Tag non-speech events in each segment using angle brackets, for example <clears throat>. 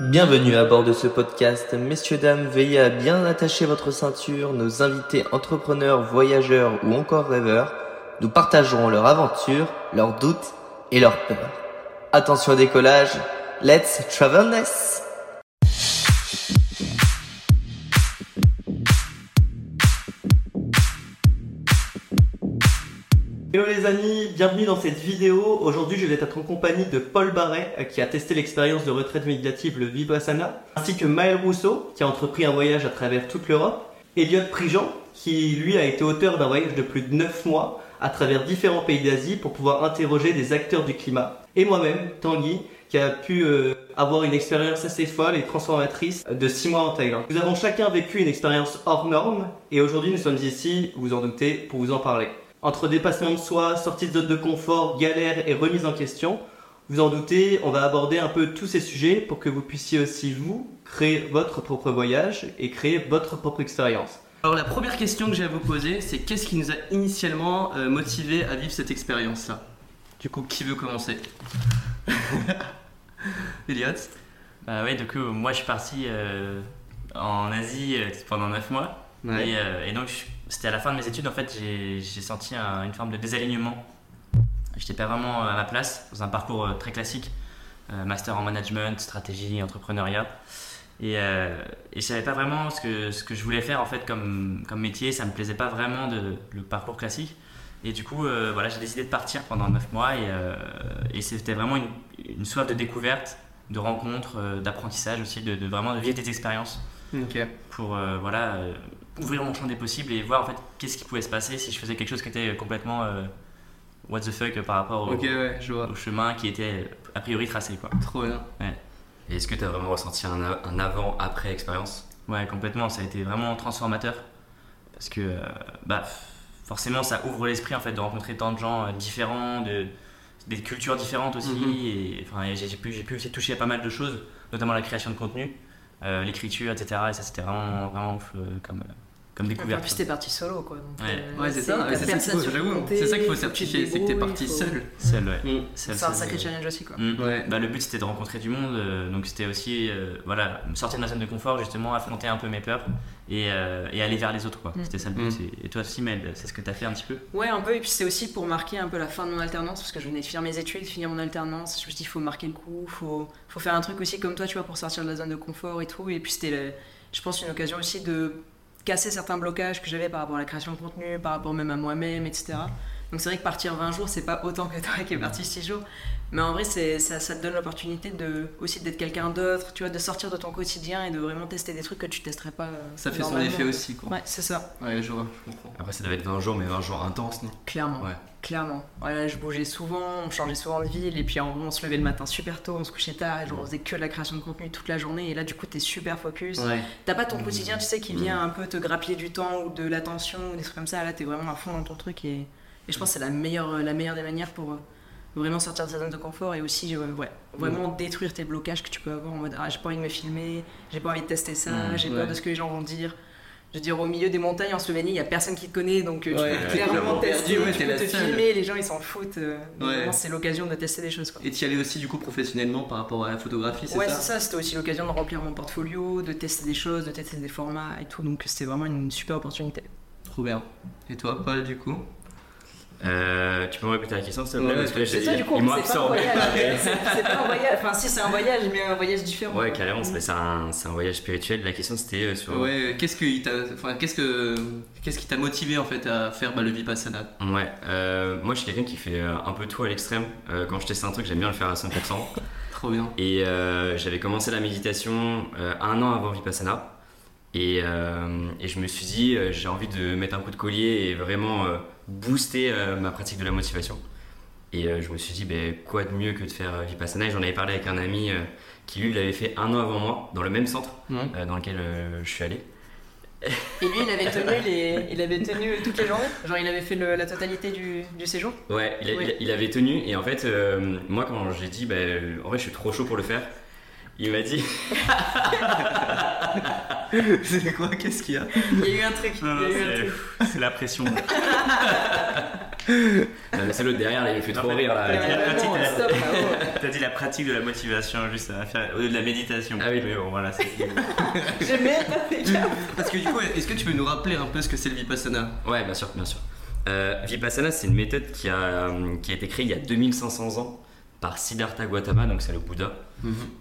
Bienvenue à bord de ce podcast. Messieurs, dames, veillez à bien attacher votre ceinture. Nos invités entrepreneurs, voyageurs ou encore rêveurs nous partageront leurs aventures, leurs doutes et leurs peurs. Attention au décollage. Let's travelness! Bienvenue dans cette vidéo. Aujourd'hui, je vais être en compagnie de Paul Barret, euh, qui a testé l'expérience de retraite médiative, le Vipassana, ainsi que Maël Rousseau, qui a entrepris un voyage à travers toute l'Europe, Elliot Prigent, qui lui a été auteur d'un voyage de plus de 9 mois à travers différents pays d'Asie pour pouvoir interroger des acteurs du climat, et moi-même, Tanguy, qui a pu euh, avoir une expérience assez folle et transformatrice de 6 mois en Thaïlande. Nous avons chacun vécu une expérience hors norme, et aujourd'hui nous sommes ici, vous en doutez, pour vous en parler. Entre dépassement de soi, sortie de zone de confort, galère et remise en question, vous en doutez, on va aborder un peu tous ces sujets pour que vous puissiez aussi vous créer votre propre voyage et créer votre propre expérience. Alors la première question que j'ai à vous poser, c'est qu'est-ce qui nous a initialement euh, motivé à vivre cette expérience-là? Du coup, qui veut commencer? <laughs> Elliot Bah ouais, du coup, moi je suis parti euh, en Asie euh, pendant 9 mois. Ouais. Et, euh, et donc, je- c'était à la fin de mes études, en fait, j'ai senti un- une forme de désalignement. J'étais pas vraiment à ma place dans un parcours euh, très classique, euh, master en management, stratégie, entrepreneuriat. Et, euh, et je savais pas vraiment ce que, ce que je voulais faire en fait comme, comme métier, ça me plaisait pas vraiment de, le parcours classique. Et du coup, euh, voilà, j'ai décidé de partir pendant 9 mois et, et c'était vraiment une, une soif de découverte, de rencontres, euh, d'apprentissage aussi, de, de vraiment de vivre des expériences pour voilà, ouvrir mon champ des possibles et voir en fait qu'est-ce qui pouvait se passer si je faisais quelque chose qui était complètement euh, what the fuck par rapport au, Ok, ouais, je vois. au chemin qui était a priori tracé quoi. Trop bien. Et est-ce que tu as vraiment ressenti un, avant-après expérience? Ouais, complètement, ça a été vraiment transformateur parce que euh, bah, forcément ça ouvre l'esprit en fait de rencontrer tant de gens euh, différents, de, des cultures différentes aussi Mhm. et enfin j'ai j'ai pu, j'ai pu aussi toucher à pas mal de choses, notamment la création de contenu, euh, l'écriture, etc. Et ça c'était vraiment, vraiment ouf euh, comme, euh, comme En découverte. plus, t'es parti solo, quoi. donc, Ouais. euh, Ouais, c'est ça, t'as c'est ça qu'il faut, j'avoue. C'est ça qu'il faut certifier, c'est que t'es parti faut- seul. Seul, ouais. Mm. Seul, C'est un sacré challenge aussi, quoi. Mm. Ouais. Bah, le but c'était de rencontrer du monde, euh, donc c'était aussi euh, voilà, sortir de ma zone de confort, justement, affronter un peu mes peurs et, euh, et aller vers les autres. quoi. Mm. C'était ça le but. Mm. Et- toi aussi, Mel, c'est ce que tu as fait un petit peu? Ouais, un peu. Et puis, c'est aussi pour marquer un peu la fin de mon alternance, parce que je venais de finir mes études, finir mon alternance. Je me suis dit, il faut marquer le coup, faut, faut faire un truc aussi comme toi, tu vois, pour sortir de la zone de confort et tout. Et puis, c'était, je pense, une occasion aussi de casser certains blocages que j'avais par rapport à la création de contenu, par rapport même à moi-même, etc. Donc, c'est vrai que partir 20 jours, c'est pas autant que toi qui es parti 6 jours. Mais en vrai, c'est, ça, ça te donne l'opportunité de, aussi d'être quelqu'un d'autre, tu vois, de sortir de ton quotidien et de vraiment tester des trucs que tu testerais pas. euh, Ça fait son effet aussi, quoi. Ouais, c'est ça. Ouais, je vois, je comprends. Après, ça devait être 20 jours, mais 20 jours intenses, non? Clairement. Ouais. Clairement. Ouais, je bougeais souvent, on changeait souvent de ville, et puis en- on se levait le matin super tôt, on se couchait tard, et genre, on faisait que de la création de contenu toute la journée, et là du coup t'es super focus. Ouais. T'as pas ton quotidien, tu sais, qui vient un peu te grappiller du temps ou de l'attention ou des trucs comme ça, là t'es vraiment à fond dans ton truc, et, et je pense que c'est la meilleure, la meilleure des manières pour euh, vraiment sortir de sa zone de confort et aussi euh, ouais, vraiment détruire tes blocages que tu peux avoir en mode ah, j'ai pas envie de me filmer, j'ai pas envie de tester ça, Mm, j'ai ouais. peur de ce que les gens vont dire. Je veux dire, au milieu des montagnes en Slovénie, il y a personne qui te connaît, donc euh, tu Ouais, peux clairement tester, perdu, ouais, tu peux te seule. filmer, les gens ils s'en foutent. Ouais. c'est l'occasion de tester des choses. Quoi. Et tu y allais aussi, du coup, professionnellement par rapport à la photographie, c'est Ouais, ça c'est ça, c'était aussi l'occasion de remplir mon portfolio, de tester des choses, de tester des formats et tout, donc c'était vraiment une super opportunité. Trop bien. Et toi, Paul, du coup? Euh, tu peux me répéter la question, s'il te plaît Ouais, Parce que là, C'est j'ai- ça, du coup, c'est pas un voyage. C'est <laughs> c'est pas un voyage, enfin si c'est un voyage, mais un voyage différent. Ouais, carrément, c'est c'est un, voyage spirituel. La question, c'était euh, sur. Ouais, qu'est-ce que il t'a enfin, qu'est-ce que qu'est-ce qui t'a motivé en fait à faire bah, le Vipassana? Ouais, euh, moi, je suis quelqu'un qui fait euh, un peu tout à l'extrême. Euh, quand je teste un truc, j'aime bien le faire à 100%. <laughs> Trop bien. Et euh, j'avais commencé la méditation euh, un an avant Vipassana. Et, euh, et je me suis dit, euh, j'ai envie de mettre un coup de collier et vraiment euh, booster euh, ma pratique de la motivation. Et euh, je me suis dit, ben, quoi de mieux que de faire euh, Vipassana? Et j'en avais parlé avec un ami euh, qui, lui, l'avait fait un an avant moi, dans le même centre euh, dans lequel euh, je suis allé. Et lui, il avait tenu, les... il avait tenu toutes les journées? Genre, il avait fait le- la totalité du, du séjour? Ouais, il, a- Ouais. il a- il avait tenu. Et en fait, euh, moi, quand j'ai dit, ben, en vrai, je suis trop chaud pour le faire, il m'a dit, <laughs> c'est quoi Qu'est-ce qu'il y a Il y a eu un truc. C'est la pression. <laughs> Non, mais c'est l'autre derrière, là, il me fait trop rire là. T'as dit la pratique de la motivation, juste à faire, au lieu de la méditation. Ah oui. Mais bon, voilà, c'est. <laughs> J'ai même pas fait gaffe. Parce que du coup, est-ce que tu peux nous rappeler un peu ce que c'est le Vipassana? Ouais, bien sûr, bien sûr. Euh, Vipassana, c'est une méthode qui a, euh, qui a été créée il y a 2500 ans par Siddhartha Gautama, donc c'est le Bouddha.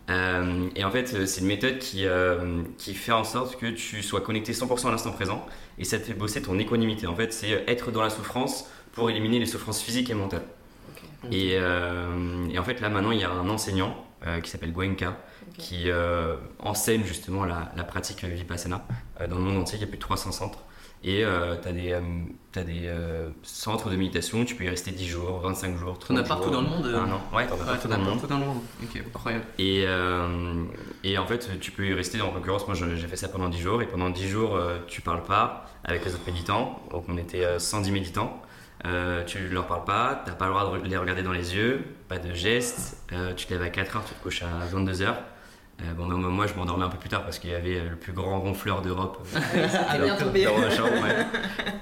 Euh, et en fait, c'est une méthode qui, euh, qui fait en sorte que tu sois connecté 100% à l'instant présent et ça te fait bosser ton équanimité. En fait, c'est être dans la souffrance pour éliminer les souffrances physiques et mentales. Et, euh, et en fait, là maintenant, il y a un enseignant qui s'appelle Goenka qui euh, enseigne justement la, la pratique Vipassana dans le monde entier. Il y a plus de 300 centres. Et tu as des, euh, des euh, centres de méditation, tu peux y rester 10 jours, 25 jours, 30 T'en as partout dans le monde euh Un an. Ouais, t'en as partout dans le monde. partout dans le monde. Ok, incroyable. Et, euh, et en fait, tu peux y rester. En l'occurrence, moi, j'ai fait ça pendant 10 jours. Et pendant 10 jours, euh, tu parles pas avec les autres méditants. Donc, on était euh, 110 méditants. Euh, tu leur parles pas, t'as pas le droit de les regarder dans les yeux, pas de gestes. Euh, tu te lèves à 4h, tu te couches à 22h. Euh, bon, moi, je m'endormais un peu plus tard parce qu'il y avait euh, le plus grand ronfleur d'Europe. euh, bien tombé. dans ma chambre, ouais. <laughs>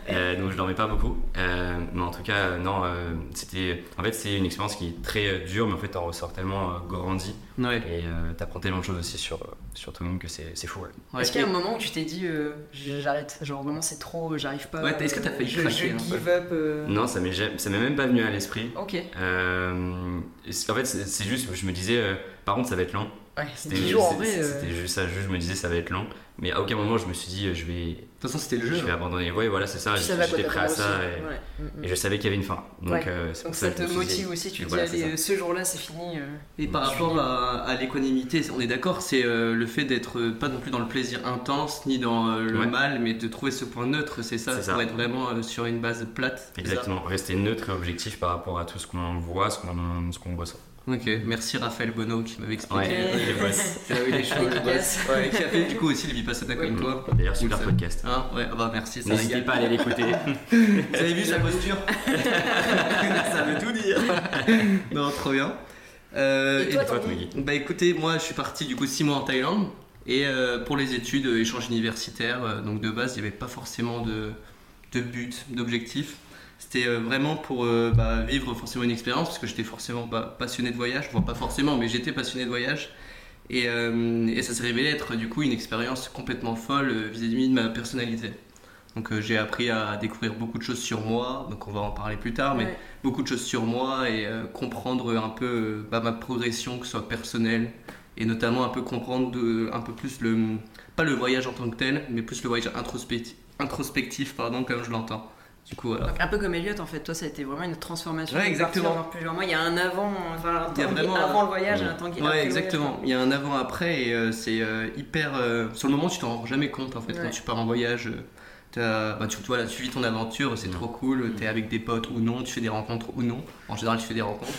Euh, donc je dormais pas beaucoup. Euh, mais en tout cas, euh, non, euh, c'était. En fait, c'est une expérience qui est très euh, dure, mais en fait, t'en ressors tellement euh, grandi Ouais. et euh, t'apprends tellement de choses aussi sur, sur toi-même que c'est c'est fou. ouais. Ouais. Est-ce qu'il y a un moment où tu t'es dit euh, j'arrête? Genre vraiment c'est trop, j'arrive pas. Ouais, est-ce que t'as failli je, craquer je give up euh, Non, ça m'est ça m'est même pas venu à l'esprit. Ok. Euh, en fait, c'est c'est juste, je me disais, euh, par contre, ça va être long. Ouais, C'était 10 jours en vrai. euh, C'était juste ça, juste je me disais, ça va être long. Mais à aucun moment, je me suis dit, euh, je vais, De toute façon, c'était le jeu. je vais abandonner. Ouais, voilà, c'est ça. J'étais prêt à ça. aussi. Et, Ouais. Mm, mm. et je savais qu'il y avait une fin. Donc, Ouais. euh, Donc ça te motive aussi, tu te voilà, dis allez, ce jour-là c'est fini. euh, Et par rapport à, à l'équanimité, on est d'accord, c'est euh, le fait d'être euh, pas non plus dans le plaisir intense ni dans euh, le Ouais. mal, mais de trouver ce point neutre, c'est ça, C'est ça. pour être vraiment euh, sur une base plate. Exactement, rester neutre et objectif par rapport à tout ce qu'on voit, ce qu'on ce qu'on ressent. Ok, merci Raphaël Bono qui m'avait expliqué. Ouais, les boss. C'est là où il est chaud, le Dédicace. boss. Ouais, qui a fait du coup aussi le Vipassana comme toi. D'ailleurs, super podcast. Hein ouais, ah bah merci, ça N'hésitez pas à aller l'écouter. <laughs> Vous avez vu sa posture <laughs> Ça veut tout dire. <laughs> non, trop bien. Euh, Et toi, Et toi, Tanguy Bah écoutez, moi je suis parti du coup 6 mois en Thaïlande et euh, pour les études, euh, échange universitaire, euh, donc de base il n'y avait pas forcément de, de but, d'objectif. C'était euh, vraiment pour euh, bah, vivre forcément une expérience parce que j'étais forcément bah, passionné de voyage, enfin pas forcément mais j'étais passionné de voyage et, euh, et ça s'est révélé être du coup une expérience complètement folle vis-à-vis de ma personnalité. Donc euh, j'ai appris à découvrir beaucoup de choses sur moi, donc on va en parler plus tard, mais Ouais. beaucoup de choses sur moi et euh, comprendre un peu euh, bah, ma progression, que ce soit personnelle, et notamment un peu comprendre de, un peu plus le, pas le voyage en tant que tel, mais plus le voyage introspectif, introspectif pardon, comme je l'entends. Du coup, voilà. Donc, un peu comme Elliot en fait, toi ça a été vraiment une transformation. Ouais, exactement. dans plusieurs mois. Il y a un avant, enfin un Il y a Tanguy vraiment avant le voyage et Ouais. un après Ouais, exactement. Il y a un avant-après et euh, c'est euh, hyper. euh, sur le moment, tu t'en rends jamais compte en fait. Ouais. Quand tu pars en voyage, euh, t'as- bah, tu, voilà, tu vis ton aventure, c'est Mm. trop cool. T'es avec des potes ou non, tu fais des rencontres ou non. En général, tu fais des rencontres.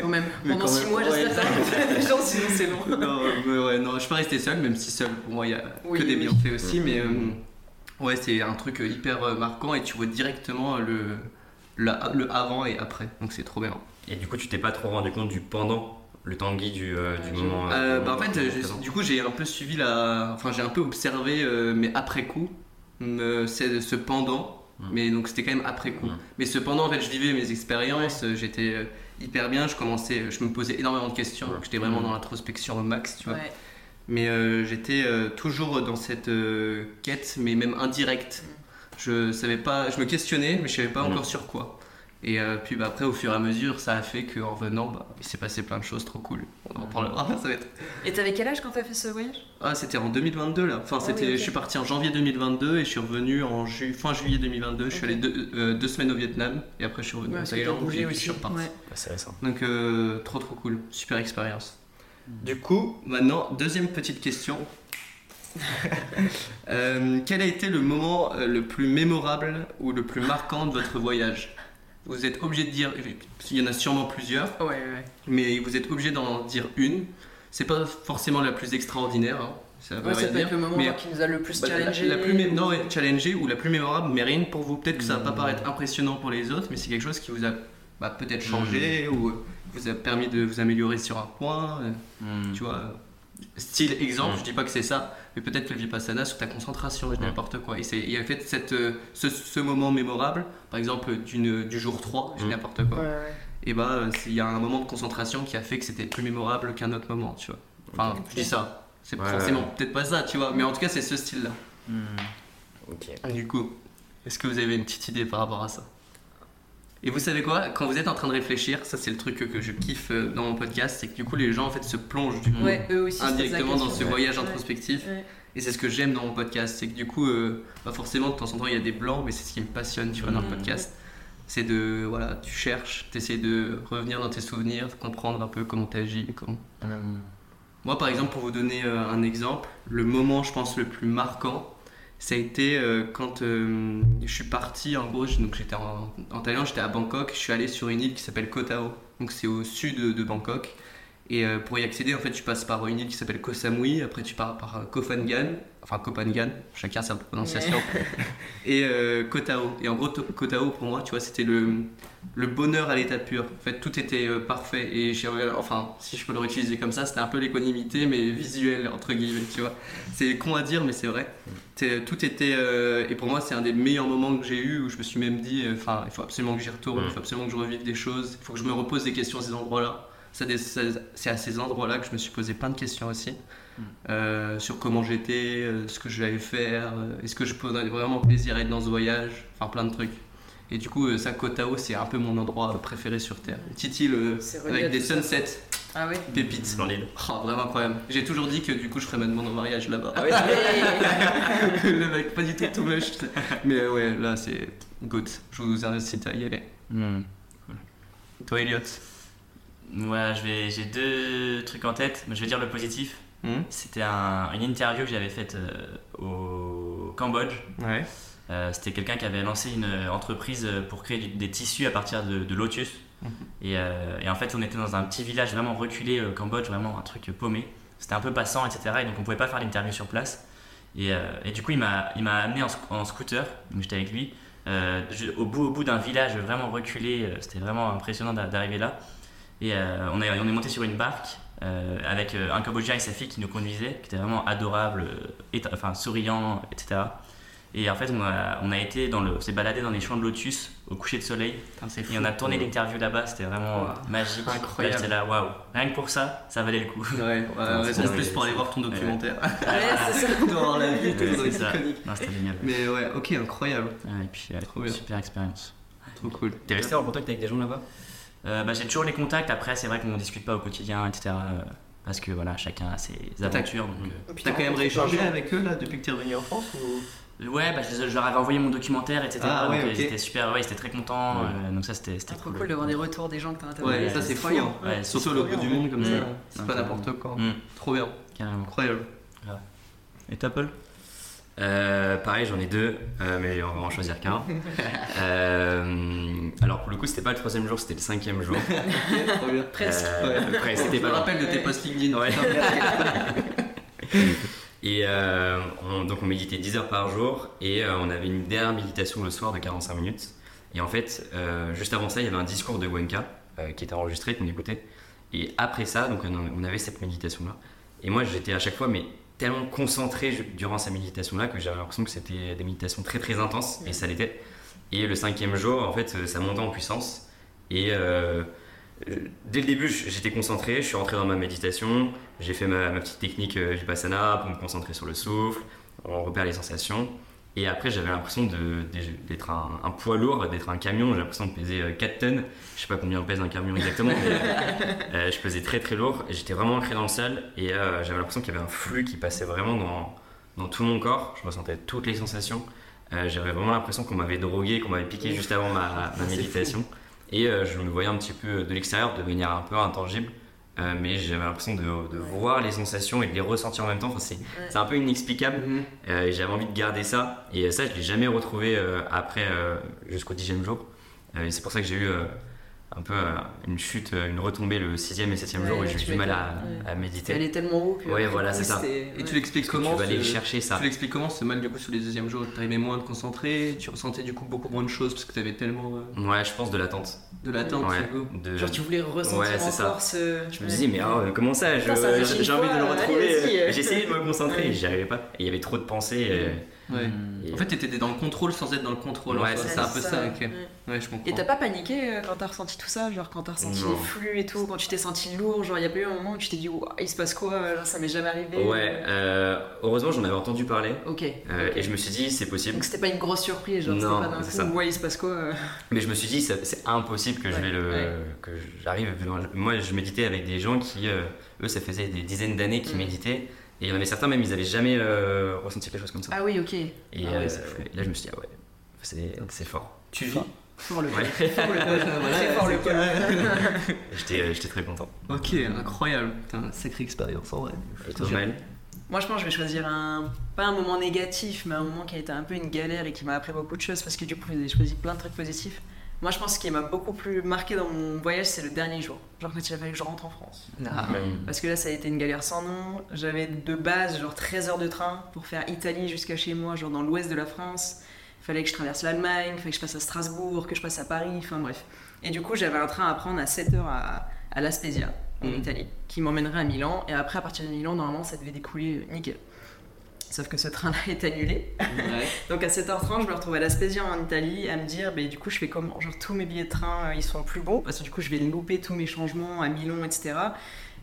quand même. Pendant quand 6 même. mois, j'espère que des gens, sinon c'est long. non, mais ouais, non, je suis pas resté seul, même si seul, pour moi, il y a Oui, que des oui. bienfaits aussi. Mais euh. Ouais, c'est un truc euh, hyper euh, marquant et tu vois directement le, la- le avant et après. Donc c'est trop bien. Et du coup, tu t'es pas trop rendu compte du pendant, le Tanguy du, euh, du Ouais, moment. Euh, bah, en fait, du coup, j'ai un peu suivi la. Enfin, j'ai un peu observé, euh, mais après coup, euh, c'est ce pendant. Mm. Mais donc, c'était quand même après coup. Mm. Mais cependant, en fait, je vivais mes expériences, euh, j'étais euh, hyper bien, je commençais, je me posais énormément de questions, Ouais. j'étais vraiment Mm. dans l'introspection au max, tu vois. Mais euh, j'étais euh, toujours dans cette euh, quête, mais même indirecte. Je savais pas, je me questionnais, mais je savais pas Mm. encore sur quoi. Et euh, puis bah, après, au fur et à mesure, ça a fait qu'en venant, bah, il s'est passé plein de choses trop cool. On en parlera, <laughs> ça va être Et t'avais quel âge quand t'as fait ce voyage? Ah, c'était en 2022 là. Enfin, Ah c'était, oui, je suis parti en janvier 2022 et je suis revenu en ju- fin juillet 2022. Je suis allé deux, euh, deux semaines au Vietnam et après je suis revenu Ouais, en Thaïlande et puis je aussi. suis reparti. Ouais. Bah, c'est récent. Donc euh, trop trop cool, super expérience. Du coup, maintenant deuxième petite question. <laughs> Euh, quel a été le moment euh, le plus mémorable ou le plus marquant de votre voyage? Vous êtes obligé de dire, il y en a sûrement plusieurs, Ouais, ouais. mais vous êtes obligé d'en dire une. C'est pas forcément la plus extraordinaire, hein, ça Ouais, peut dire, être le moment mais qui nous a le plus bah, challengé. La, plus mé- non, ouais, challengée ou la plus mémorable, mais rien que pour vous. Peut-être que ça va pas Mm. paraître impressionnant pour les autres, mais c'est quelque chose qui vous a bah, peut-être changé Mm. ou euh, vous a permis de vous améliorer sur un point. euh, Hmm. Tu vois, style exemple, Mm. je dis pas que c'est ça, mais peut-être que le Vipassana sur ta concentration, je dis Mm. n'importe quoi. Et il y a fait cette, euh, ce, ce moment mémorable, par exemple d'une, du jour 3, je dis Mm. n'importe quoi. Ouais, ouais. Et bah, euh, c'est- il y a un moment de concentration qui a fait que c'était plus mémorable qu'un autre moment, tu vois. Enfin, je dis ça. C'est Ouais, forcément ouais. peut-être pas ça, tu vois, mais en tout cas, c'est ce style-là. Hmm. Ok. Du coup, est-ce que vous avez une petite idée par rapport à ça? Et vous savez quoi? Quand vous êtes en train de réfléchir, ça c'est le truc que, je kiffe euh, dans mon podcast, c'est que du coup les gens en fait se plongent du coup Ouais, eux aussi. indirectement dans ce voyage Ouais. introspectif. Ouais. Et c'est ce que j'aime dans mon podcast, c'est que du coup, euh, pas forcément de temps en temps il y a des blancs, mais c'est ce qui me passionne, tu vois, dans le podcast. C'est de, voilà, tu cherches, tu essaies de revenir dans tes souvenirs, de comprendre un peu comment tu agis. Comment... Hmm. Moi, par exemple, pour vous donner euh, un exemple, le moment, je pense, le plus marquant, ça a été euh, quand euh, je suis parti, en gros, donc j'étais en, Thaïlande, j'étais à Bangkok, je suis allé sur une île qui s'appelle Koh Tao, donc c'est au sud de, Bangkok. Et euh, pour y accéder, en fait, tu passes par une île qui s'appelle Koh Samui, après tu pars par Koh enfin Phangan, chacun sa prononciation, <laughs> et euh, Koh Tao. Et en gros, To- Koh Tao, pour moi, tu vois, c'était le, le bonheur à l'état pur. En fait, tout était euh, parfait. Et j'ai enfin, si je peux le réutiliser comme ça, c'était un peu l'équanimité, mais visuelle, entre guillemets, tu vois. C'est con à dire, mais c'est vrai. C'est- Tout était. euh, et pour moi, c'est un des meilleurs moments que j'ai eu où je me suis même dit, euh, enfin, il faut absolument que j'y retourne, il faut absolument que je revive des choses, il faut que je me repose des questions à ces endroits-là. Des- C'est à ces endroits-là que je me suis posé plein de questions aussi. Euh, sur comment j'étais, euh, ce que je vais faire, euh, est-ce que je prendrais vraiment plaisir à être dans ce voyage, enfin plein de trucs. Et du coup, euh, ça, Koh Tao, c'est un peu mon endroit préféré sur Terre. Relié à avec des sunsets, Ah ouais. pépites. Splendide. Oh, vraiment incroyable. J'ai toujours dit que du coup, je ferais ma demande en mariage là-bas. Ah ouais, <laughs> le mec, pas du tout tout moche. Mais euh, ouais, là, c'est good. Je vous incite à y aller. Hmm. Toi, Elliot? Ouais, j'ai deux trucs en tête, mais je vais dire le positif. Hmm C'était un- une interview que j'avais faite euh, au Cambodge. Ouais. Euh, C'était quelqu'un qui avait lancé une euh, entreprise pour créer du- des tissus à partir de, de lotus. Mhm. Et, euh, et en fait, on était dans un petit village vraiment reculé au Cambodge, vraiment un truc paumé. C'était un peu passant, etc. Et donc, on pouvait pas faire l'interview sur place. Et, et du coup, il m'a il m'a amené en, sc- en scooter, donc j'étais avec lui, je- au bout, au bout d'un village vraiment reculé. C'était vraiment impressionnant d'a- d'arriver là. Et on, est, on est monté sur une barque euh, avec euh, un Cambodgien et sa fille qui nous conduisaient, qui était vraiment adorable, euh, enfin souriant, etc. Et en fait, on a, on a été dans le, on s'est baladé dans les champs de lotus au coucher de soleil Putain, et on a tourné l'interview là-bas. C'était vraiment Wow. magique. Incroyable. J'étais là, waouh. Rien que pour ça, ça valait le coup. Ouais, ouais, raison de c'est- plus pour aller voir ton documentaire. <laughs> Ouais, c'est ça. <laughs> de voir la vie, Ouais, ça. Non, c'était génial. Mais ouais, ok, incroyable. Ouais, et puis, ouais, super expérience. Trop cool. T'es resté en contact avec des gens là-bas? Euh, bah, j'ai toujours les contacts. Après, c'est vrai qu'on discute pas au quotidien, etc. euh, parce que voilà, chacun a ses T'as- aventures. Donc, euh, T'as quand même rééchangé avec eux là depuis que t'es revenu en France ou... Ouais, bah, je, je leur avais envoyé mon documentaire, etc. Ah, donc ouais, euh, ok. ils étaient super, ouais, ils étaient très contents. Ouais. euh, donc ça, c'était trop cool. cool d'avoir des retours des gens que t'as interviewés. Ouais, ça c'est incroyable. hein. Ouais, Surtout l'autre bout du monde comme Mm. ça. C'est pas n'importe quoi. Mm, Trop bien. carrément. Incroyable. Et Paul? Euh, pareil, j'en ai deux, euh, mais on va en choisir qu'un. <laughs> Euh, alors pour le coup, c'était pas le troisième jour, c'était le cinquième jour. <laughs> Presque. Euh, presque, Je me rappelle de tes posts LinkedIn. Ouais. <laughs> Et on- donc on méditait 10 heures par jour et on avait une dernière méditation le soir de 45 minutes. Et en fait, juste avant ça, il y avait un discours de Gwenka euh, qui était enregistré, qu'on écoutait. Et après ça, donc on, on avait cette méditation-là. Et moi, j'étais à chaque fois, mais tellement concentré durant sa méditation-là que j'avais l'impression que c'était des méditations très très intenses, et ça l'était. Et le cinquième jour, en fait, ça montait en puissance. Et euh, euh, dès le début, j'étais concentré, je suis rentré dans ma méditation, j'ai fait ma, ma petite technique euh, Vipassana pour me concentrer sur le souffle, on repère les sensations. Et après, j'avais l'impression d'être un, un poids lourd, d'être un camion. J'ai l'impression de peser euh, 4 tonnes. Je sais pas combien pèse un camion exactement, mais <laughs> euh, je pesais très très lourd. J'étais vraiment ancré dans le sol et euh, j'avais l'impression qu'il y avait un flux qui passait vraiment dans, dans tout mon corps. Je ressentais toutes les sensations. Euh, j'avais vraiment l'impression qu'on m'avait drogué, qu'on m'avait piqué juste avant ma, ma <laughs> méditation. Et euh, je me voyais un petit peu de l'extérieur, de manière un peu intangible. Euh, mais j'avais l'impression de, de voir les sensations et de les ressentir en même temps. Enfin, c'est c'est un peu inexplicable. Euh, et j'avais envie de garder ça. Et ça, je l'ai jamais retrouvé euh, après, euh, jusqu'au dixième jour. Euh, et c'est pour ça que j'ai eu euh, un peu euh, une chute, euh, une retombée le sixième et septième Ouais, jour où j'ai eu tu du mal à, m'étonnes, ouais. à méditer. Elle est tellement haut que. Après voilà, c'est ça. Et tu l'expliques Tu comment vas aller ce- chercher ça. Tu l'expliques comment ce mal du coup sur les deuxièmes jours? T'arrivais moins à te concentrer, tu ressentais du coup beaucoup moins de choses parce que t'avais tellement euh, Ouais, je pense de l'attente. de l'attente. Ouais, du coup. de... Genre, tu voulais ressentir Ouais, c'est ça. encore ce. Je me disais, mais oh, comment ça? J'ai envie de le retrouver. vas-y. J'essayais de me concentrer, j'y arrivais pas. Et il y avait trop de pensées. Et- Ouais. et- En fait, t'étais dans le contrôle sans être dans le contrôle. Ouais, c'est un peu ça. ouais. ok. Ouais. Ouais, je comprends. Et t'as pas paniqué euh, quand t'as ressenti tout ça Genre quand t'as ressenti Non. les flux et tout, quand tu t'es senti lourd, genre y a pas eu un moment où tu t'es dit, il se passe quoi Genre, Ça m'est jamais arrivé. Ouais, euh, heureusement j'en avais entendu parler. Ok. euh. Et je me suis dit, c'est possible. Donc c'était pas une grosse surprise, genre Non, pas d'un coup, ça. ouais, il se passe quoi euh. <laughs> Mais je me suis dit, c'est impossible que je Ouais, vais le. ouais. que j'arrive. Moi, je méditais avec des gens qui, euh, eux, ça faisait des dizaines d'années qu'ils Mm. méditaient. Et il y en avait certains, même, ils avaient jamais euh, ressenti quelque chose comme ça. Ah oui, ok. Et Ah ouais, euh, et là, je me suis dit, ah ouais, c'est c'est fort. Tu vis. Fort le Ouais. Fort le <laughs> fort le. <laughs> J'étais euh, j'étais très content. Ok, incroyable. Putain, sacrée expérience en vrai. Moi, je pense que je vais choisir un. Pas un moment négatif, mais un moment qui a été un peu une galère et qui m'a appris beaucoup de choses parce que du coup, j'ai choisi plein de trucs positifs. Moi, je pense que ce qui m'a beaucoup plus marqué dans mon voyage, c'est le dernier jour. Genre quand il a fallu que je rentre en France. Ah. Parce que là, ça a été une galère sans nom. J'avais de base, genre 13 heures de train pour faire Italie jusqu'à chez moi, genre dans l'ouest de la France. Il fallait que je traverse l'Allemagne, il fallait que je passe à Strasbourg, que je passe à Paris, enfin bref. Et du coup, j'avais un train à prendre à 7 heures à, à La Spezia, en Mhm. Italie, qui m'emmènerait à Milan. Et après, à partir de Milan, normalement, ça devait découler euh, nickel. Sauf que ce train-là est annulé. Ouais. <laughs> Donc à 7h30, je me retrouve à La Spezia en Italie à me dire, bah, du coup, je fais comment? Genre, tous mes billets de train, euh, ils sont plus bons parce que du coup, je vais louper tous mes changements à Milan, etc.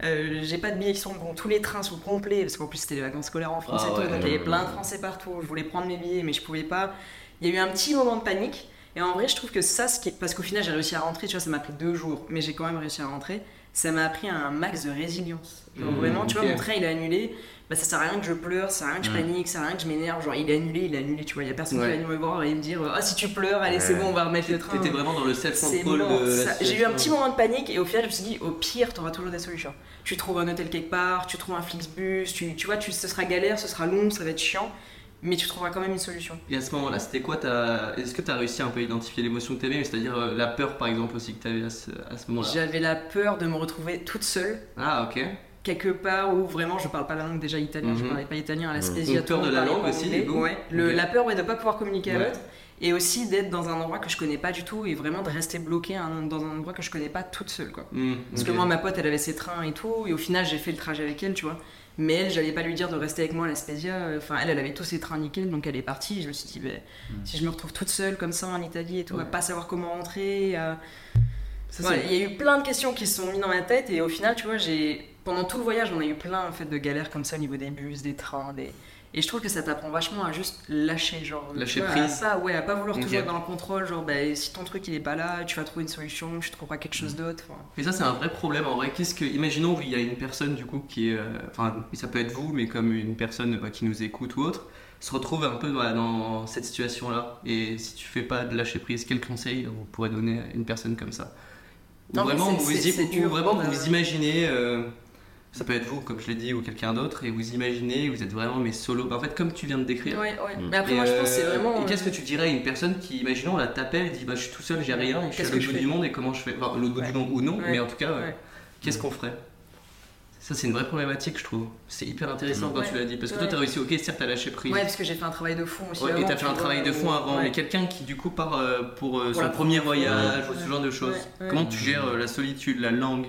Euh, j'ai pas de billets qui sont bons, tous les trains sont complets parce qu'en plus, c'était les vacances scolaires en France Ah et tout, ouais. donc il y avait plein de Français partout. Je voulais prendre mes billets, mais je pouvais pas. Il y a eu un petit moment de panique. Et en vrai, je trouve que ça, ce qui est- parce qu'au final, j'ai réussi à rentrer, tu vois, ça m'a pris deux jours, mais j'ai quand même réussi à rentrer. Ça m'a appris un max de résilience. Genre, Mmh, vraiment, tu vois, mon train, il est annulé bah ça sert à rien que je pleure, ça sert à rien que je Mm. panique, ça sert à rien que je m'énerve. Genre, il est annulé, il est annulé, tu vois. Il y a personne Ouais. qui va venir me voir et me dire Ah, si tu pleures, allez, c'est bon, on va remettre le train. T'étais vraiment dans le self-control de J'ai eu un petit moment de panique et au final, je me suis dit Au pire, t'auras toujours des solutions. Tu trouves un hôtel quelque part, tu trouves un Flixbus, tu, tu vois, tu, ce sera galère, ce sera long, ça va être chiant, mais tu trouveras quand même une solution. Et à ce moment-là, c'était quoi ta... Est-ce que tu as réussi un peu à identifier l'émotion que tu avais, c'est-à-dire euh, la peur par exemple aussi que tu avais à ce, à ce moment-là? J'avais la peur de me retrouver toute seule. Ah ok. quelque part où vraiment je parle pas la langue déjà italien, je Mhm. parlais pas italien à la Mhm. Spezia. Donc, peur de la langue aussi, du coup Ouais. Le-. La peur ouais, de pas pouvoir communiquer à Ouais. l'autre et aussi d'être dans un endroit que je connais pas du tout et vraiment de rester bloqué dans un endroit que je connais pas toute seule quoi. Hmm, Parce que moi ma pote elle avait ses trains et tout et au final j'ai fait le trajet avec elle tu vois. Mais elle j'allais pas lui dire de rester avec moi à la Spezia, enfin elle elle avait tous ses trains nickel donc elle est partie. Je me suis dit ben, si je me retrouve toute seule comme ça en Italie et tout, Ouais. à pas savoir comment rentrer, c'est- il y a eu plein de questions qui se sont mises dans ma tête et au final, tu vois, j'ai pendant tout le voyage, on a eu plein en fait de galères comme ça au niveau des bus, des trains, des et je trouve que ça t'apprend vachement à juste lâcher, genre Lâcher vois, prise. à pas, ouais, à pas vouloir toujours être dans le contrôle, genre bah, si ton truc il est pas là, tu vas trouver une solution, tu trouveras quelque chose d'autre. enfin. Mais ça, c'est un vrai problème en vrai. Qu'est-ce que, imaginons, il y a une personne du coup qui est, euh, enfin, ça peut être vous, mais comme une personne bah, qui nous écoute ou autre, se retrouve un peu voilà, dans cette situation-là. Et si tu fais pas de lâcher prise, quel conseil vous pourrez donner à une personne comme ça? Ou En fait, vraiment, vous, ou vraiment vous imaginez, euh, ça peut être vous, comme je l'ai dit, ou quelqu'un d'autre, et vous imaginez, vous êtes vraiment mais solo. Bah, en fait, comme tu viens de décrire. Ouais, ouais. Mm. Mais après, Et, moi, je pense que c'est euh, vraiment. et qu'est-ce que tu dirais à une personne qui, imaginons, là, t'appelle et dit bah, Je suis tout seul, j'ai rien, et je suis à l'autre bout du monde, et comment je fais? Enfin, l'autre bout du monde ou non, mais en tout cas. Ouais. qu'est-ce qu'on ferait? Ça, c'est une vraie problématique, je trouve. C'est hyper intéressant quand Ouais. tu l'as dit, parce que toi, Ouais. t'as réussi, ok, certes, à lâcher prise. Ouais, parce que j'ai fait un travail de fond aussi. Ouais, et t'as fait un travail de fond avant, mais quelqu'un qui du coup part euh, pour, euh, Pour son premier voyage ou ce genre de choses. Comment tu gères euh, la solitude, la langue?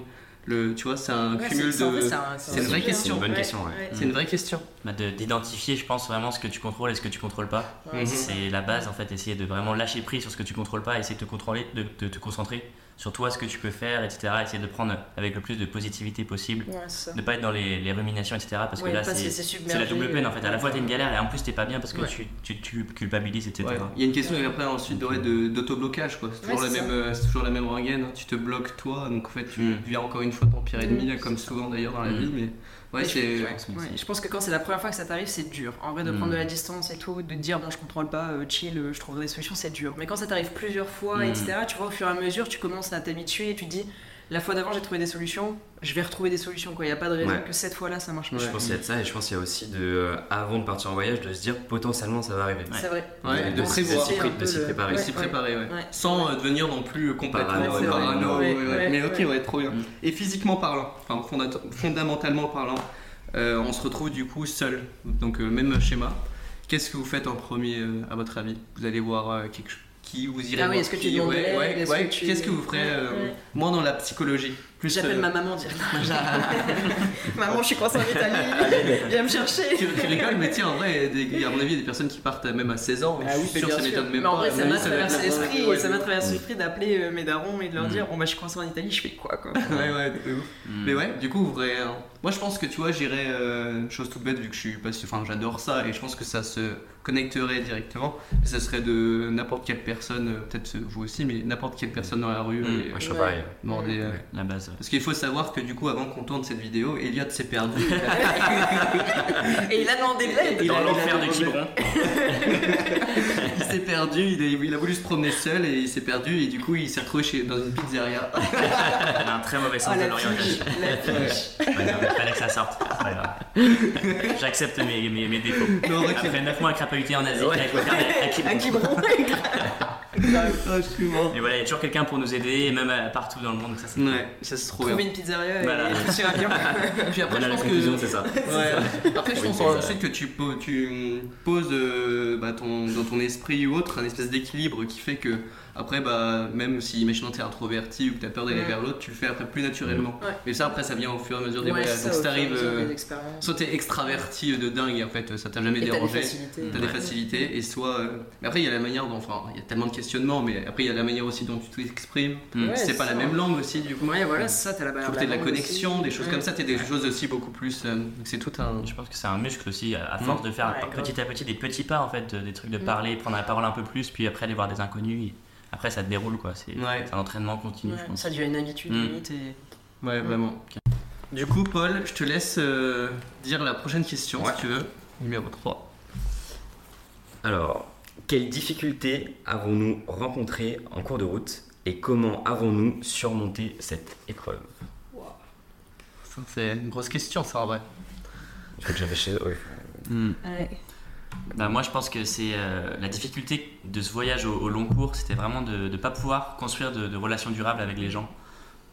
Le, Tu vois, c'est un Ouais, cumul de. c'est un- c'est un une vraie question. C'est une bonne Ouais, question, ouais. C'est une vraie question. Bah, de- D'identifier, je pense, vraiment ce que tu contrôles et ce que tu contrôles pas. Ouais. C'est la base en fait, essayer de vraiment lâcher prise sur ce que tu contrôles pas, essayer de te contrôler, de, de te concentrer sur toi, ce que tu peux faire, etc. Essayer de prendre avec le plus de positivité possible, ça. ne pas être dans les, les ruminations, etc. Parce que Ouais, là, que c'est la double peine en fait. À la fois, t'es une galère et en plus, t'es pas bien parce que Ouais. tu, tu, tu culpabilises, etc. Ouais. Il y a une question et après ensuite d'autoblocage quoi. C'est toujours, Ouais, la même, c'est toujours la même rengaine. hein. Tu te bloques toi, donc en fait tu Mm. deviens encore une fois ton pire ennemi, Mm. là, comme souvent d'ailleurs dans la Mm. vie. Mais ouais, je, ouais, ouais. Je pense que quand c'est la première fois que ça t'arrive, c'est dur. En vrai, de prendre de la distance et tout, de te dire bon, je contrôle pas, euh, chill, euh, je trouverai des solutions, c'est dur. Mais quand ça t'arrive plusieurs fois, Mm. etc., tu vois, au fur et à mesure, tu commences à t'habituer et tu te dis la fois d'avant j'ai trouvé des solutions, je vais retrouver des solutions. Il n'y a pas de raison Ouais. que cette fois-là ça marche pas. Je pense qu'il y a de ça et je pense qu'il y a aussi de, euh, avant de partir en voyage, de se dire potentiellement ça va arriver. C'est vrai. Ouais, de de s'y- prévoir. de préparer. de Ouais, s'y préparer, ouais. Ouais. Sans euh, devenir non plus complètement Parano, euh, ouais, parano, ouais, ouais, ouais. ouais, Mais ok, ouais. trop bien. Mm. Et physiquement parlant, enfin fonda- fondamentalement parlant, euh, on se retrouve du coup seul. Donc euh, même schéma. Qu'est-ce que vous faites en premier euh, à votre avis? Vous allez voir euh, quelque chose qui vous irez Ah oui, est-ce que tu ouais, ouais, que Qu'est-ce que vous ferez euh. Moi dans la psychologie. Plus, J'appelle euh, ma maman dire <laughs> Maman, je suis <laughs> coincée en Italie, viens me chercher. Tu, tu rigoles, mais tiens, en vrai, des- à mon avis, il y a des personnes qui partent même à 16 ans. Ah je suis mais sûr que ça m'étonne même Mais en vrai, ça m'a traversé l'esprit, Ouais, ça m'a traversé l'esprit d'appeler euh, mes darons et de leur Mm. dire bon bah je suis coincé en Italie, je fais quoi quoi. <laughs> Ouais, ouais, de ouf. Mm. Mais ouais, du coup, vous verrez, hein. Moi, je pense que tu vois, j'irais euh, une chose toute bête vu que je suis pas. Enfin, j'adore ça et je pense que ça se connecterait directement. Et ça serait de n'importe quelle personne, peut-être vous aussi, mais n'importe quelle personne dans la rue. Mm. et je pareil. demander, Ouais. La base. Parce qu'il faut savoir que du coup, avant qu'on tourne cette vidéo, Elliot s'est perdu. <laughs> Et il a demandé de l'aide. Il Dans il a l'enfer de Quiberon. il s'est perdu, il a, il a voulu se promener seul et il s'est perdu et du coup, il s'est retrouvé chez, dans une pizzeria. <laughs> Elle a un très mauvais sens Ah de l'orientation. Ouais, fallait que ça sorte. J'accepte mes, mes, mes défauts. Non. Après 9 mois à crapahuter en Asie, il faire à Quiberon. Et voilà, il y a toujours quelqu'un pour nous aider, et même euh, partout dans le monde. Donc ça, c'est Ouais, ça c'est trop bien. Trouver une pizzeria Voilà. <laughs> et avion. Puis après, Voilà je pense conclusion, que. <laughs> c'est ça. Ouais. Après, je Oui, pense c'est ça. ensuite que tu, po- tu poses euh, bah, ton, dans ton esprit ou autre un espèce d'équilibre qui fait que, après, bah, même si, imaginons, t'es introverti ou que t'as peur d'aller Ouais. vers l'autre, tu le fais après plus naturellement. Ouais. Mais ça, après, ça vient au fur et à mesure des Ouais, voyages. Donc, si t'arrives. euh. Soit t'es extraverti de dingue, en fait, ça t'a jamais Et t'as des dérangé. facilités. T'as des Ouais. facilités et soit. euh, Mais après, il y a la manière dont. Enfin, il y a tellement de questionnements, mais après, il y a la manière aussi dont tu t'exprimes. Mm. Ouais, c'est pas ça. la même langue aussi, du coup. Ouais, voilà, c'est ça, t'as la Faut que t'aies de la connexion, aussi. des choses Ouais. comme ça, t'es des choses aussi beaucoup plus. euh, c'est tout un. Je pense que c'est un muscle aussi, à à force de faire petit à petit des petits pas en fait, de- des trucs de Mm. parler, prendre la parole un peu plus, puis après aller voir des inconnus. Après ça te déroule quoi. C'est Ouais. c'est un entraînement continu, Ouais, je pense. Ça devient une habitude Mm. limite et. Ouais, vraiment. Du coup, Paul, je te laisse euh, dire la prochaine question Ouais. si tu veux. Numéro 3. Alors, quelles difficultés avons-nous rencontrées en cours de route et comment avons-nous surmonté cette épreuve? Ça, c'est une grosse question, ça en vrai. Je crois que j'avais chez ouais. Ouais. Bah, moi je pense que c'est euh, la difficulté de ce voyage au, long cours, c'était vraiment de ne pas pouvoir construire de, relations durables avec les gens.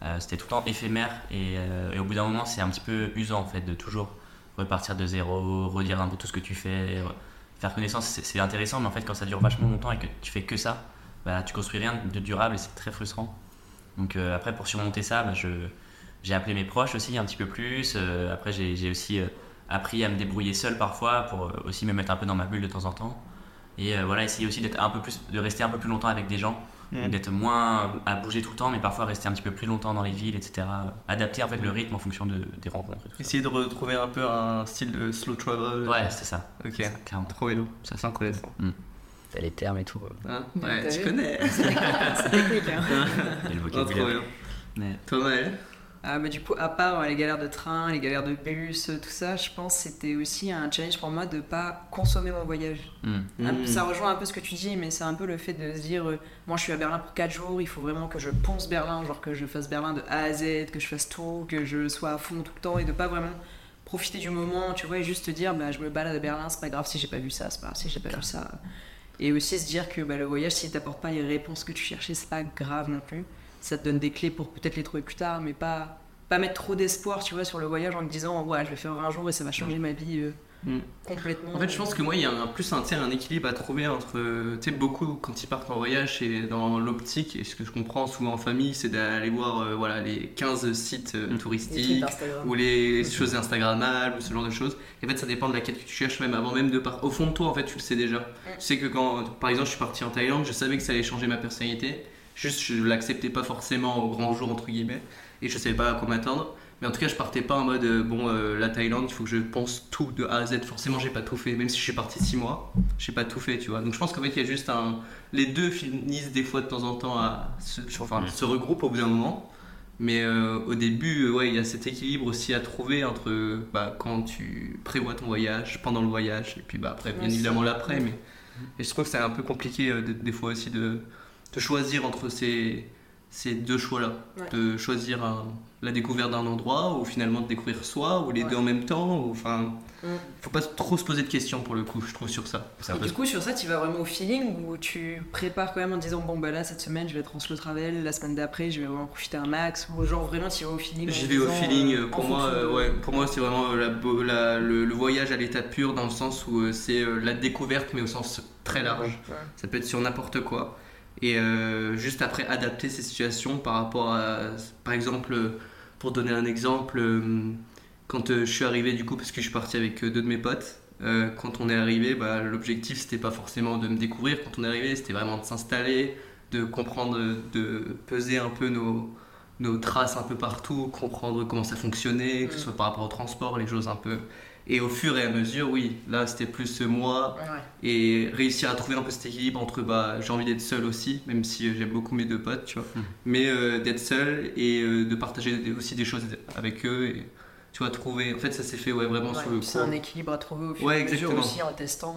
Euh, c'était tout le temps éphémère et, euh, et au bout d'un moment c'est un petit peu usant en fait de toujours repartir de zéro, redire un peu tout ce que tu fais, re- faire connaissance, c'est intéressant mais en fait quand ça dure vachement longtemps et que tu fais que ça, bah, tu construis rien de durable et c'est très frustrant. Donc après pour surmonter ça, bah, j'ai appelé mes proches aussi un petit peu plus, après j'ai aussi appris à me débrouiller seul parfois pour euh, aussi me mettre un peu dans ma bulle de temps en temps. Et euh, voilà, essayer aussi d'être un peu plus, de rester un peu plus longtemps avec des gens, Mm. d'être moins à bouger tout le temps, mais parfois rester un petit peu plus longtemps dans les villes, etc. Adapter en fait le rythme en fonction de, des rencontres. Et tout ça. Essayer de retrouver un peu un style de slow travel. Ouais, c'est ça. Ok. Ça, clairement. Trop vélo, ça c'est intéressant. T'as les termes et tout. Hein Ouais, tu vu connais. <laughs> C'est technique, hein. <laughs> Et le Ah, trop vocabulaire. bien. Mais- Ah, bah, du coup, à part euh, les galères de train, les galères de bus, euh, tout ça, je pense que c'était aussi un challenge pour moi de pas consommer mon voyage. Hmm. Peu- Mm. Ça rejoint un peu ce que tu dis, mais c'est un peu le fait de se dire euh, moi je suis à Berlin pour 4 jours, il faut vraiment que je ponce Berlin, genre que je fasse Berlin de A à Z, que je fasse tout, que je sois à fond tout le temps et de pas vraiment profiter du moment, tu vois, et juste te dire bah, je me balade à Berlin, c'est pas grave si j'ai pas vu ça, c'est pas grave si j'ai pas vu ça. Et aussi se dire que bah, le voyage, s'il t'apporte pas les réponses que tu cherchais, c'est pas grave non plus. Ça te donne des clés pour peut-être les trouver plus tard, mais pas, pas mettre trop d'espoir, tu vois, sur le voyage en te disant ouais, je vais faire un jour et ça va changer ma vie euh, Mm. complètement. En fait, je pense que moi, il y a un, plus un, un équilibre à trouver entre. Tu sais, beaucoup, quand ils partent en voyage, c'est dans l'optique, et ce que je comprends souvent en famille, c'est d'aller voir euh, voilà, les 15 sites euh, Mm. Les touristiques, ou les choses Instagrammables, ou ce genre de choses. Et en fait, ça dépend de la quête que tu cherches, même avant même de partir. Au fond de toi, en fait, tu le sais déjà. Tu sais que quand, par exemple, je suis parti en Thaïlande, je savais que ça allait changer ma personnalité. Juste, je l'acceptais pas forcément au grand jour, entre guillemets, et je savais pas à quoi m'attendre. Mais en tout cas, je partais pas en mode euh, bon, euh, la Thaïlande, il faut que je pense tout de A à Z. Forcément, j'ai pas tout fait, même si je suis parti 6 mois, j'ai pas tout fait, tu vois. Donc je pense qu'en fait, il y a juste un. Les deux finissent des fois de temps en temps à se, enfin, Mm. se regroupent au bout d'un moment. Mais euh, au début, euh, ouais, il y a cet équilibre aussi à trouver entre bah, quand tu prévois ton voyage, pendant le voyage, et puis bah, après, bien évidemment, l'après. Mais et je trouve que c'est un peu compliqué euh, de- des fois aussi de, de choisir entre ces ces deux choix-là. Ouais. De choisir un- la découverte d'un endroit ou finalement de découvrir soi ou les Ouais. deux en même temps. ou- Enfin, Mm. faut pas trop se poser de questions pour le coup, je trouve, sur ça. Et peu du coup, sur ça, tu vas vraiment au feeling ou tu prépares quand même en disant bon bah là cette semaine je vais être en slow travel, la semaine d'après je vais vraiment profiter un max ou genre vraiment tu vas au feeling. en J'y vais au feeling. euh, euh, Pour en moi, fonction euh, de- ouais, pour moi, c'est vraiment euh, la, beau- la- le, le voyage à l'état pur dans le sens où euh, c'est euh, la découverte, mais au sens très large. Ouais. Ça peut être sur n'importe quoi. Et euh, juste après, adapter ces situations par rapport à. Par exemple, euh, pour donner un exemple, euh, quand je suis arrivé, du coup, parce que je suis parti avec deux de mes potes, euh, quand on est arrivé, bah, l'objectif c'était pas forcément de me découvrir. Quand on est arrivé, c'était vraiment de s'installer, de comprendre, de peser un peu nos, nos traces un peu partout, comprendre comment ça fonctionnait, que ce Mm. soit par rapport au transport, les choses un peu. Et au fur et à mesure, oui, là c'était plus moi, Ouais, et réussir à trouver un peu cet équilibre entre bah, j'ai envie d'être seul aussi, même si euh, j'aime beaucoup mes deux potes, tu vois, Mm. mais euh, d'être seul et euh, de partager des- aussi des choses avec eux et tu vois, trouver. En fait, ça s'est fait ouais, vraiment Ouais, sur le c'est cours. un équilibre à trouver au fur Ouais, et à mesure exactement. aussi en testant.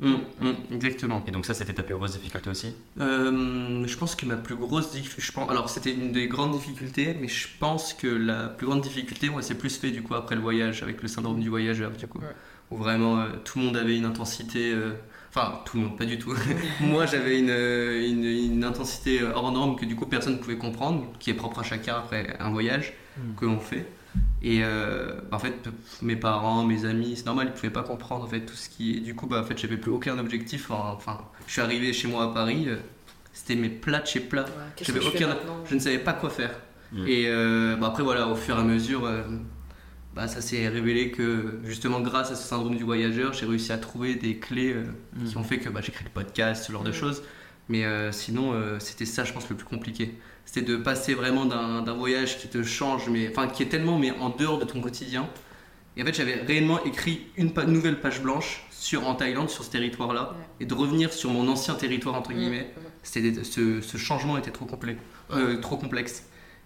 Mm, mm, exactement. Et donc ça, c'était ta plus grosse difficulté aussi? Euh, je pense que ma plus grosse difficulté, je pense, alors c'était une des grandes difficultés, mais je pense que la plus grande difficulté, moi, c'est plus fait du coup après le voyage, avec le syndrome du voyageur, du coup, Ouais. où vraiment euh, tout le monde avait une intensité, euh, enfin tout le monde, pas du tout. <laughs> moi, j'avais une, une, une intensité hors norme que du coup personne ne pouvait comprendre, qui est propre à chacun après un voyage Mm. que l'on fait. Et euh, en fait, mes parents, mes amis, c'est normal, ils pouvaient pas comprendre en fait tout ce qui. Et du coup, bah, en fait, j'avais plus aucun objectif. Enfin, je suis arrivé chez moi à Paris, euh, c'était mes plats de chez plats. Ouais, J'avais aucun- Je ne savais pas quoi faire. Mm. Et euh, bah, après, voilà, au fur et à mesure, euh, bah, ça s'est révélé que justement, grâce à ce syndrome du voyageur, j'ai réussi à trouver des clés euh, Mm. qui ont fait que bah, j'ai créé le podcast, ce genre de Mm. choses. Mais euh, sinon, euh, c'était ça, je pense, le plus compliqué. C'était de passer vraiment d'un voyage qui te change, mais enfin qui est tellement mais en dehors de ton quotidien. Et en fait, j'avais réellement écrit une pa- nouvelle page blanche sur en Thaïlande, sur ce territoire-là, Ouais. et de revenir sur mon ancien territoire entre guillemets. C'était des- ce, ce changement était trop complet, euh, trop complexe.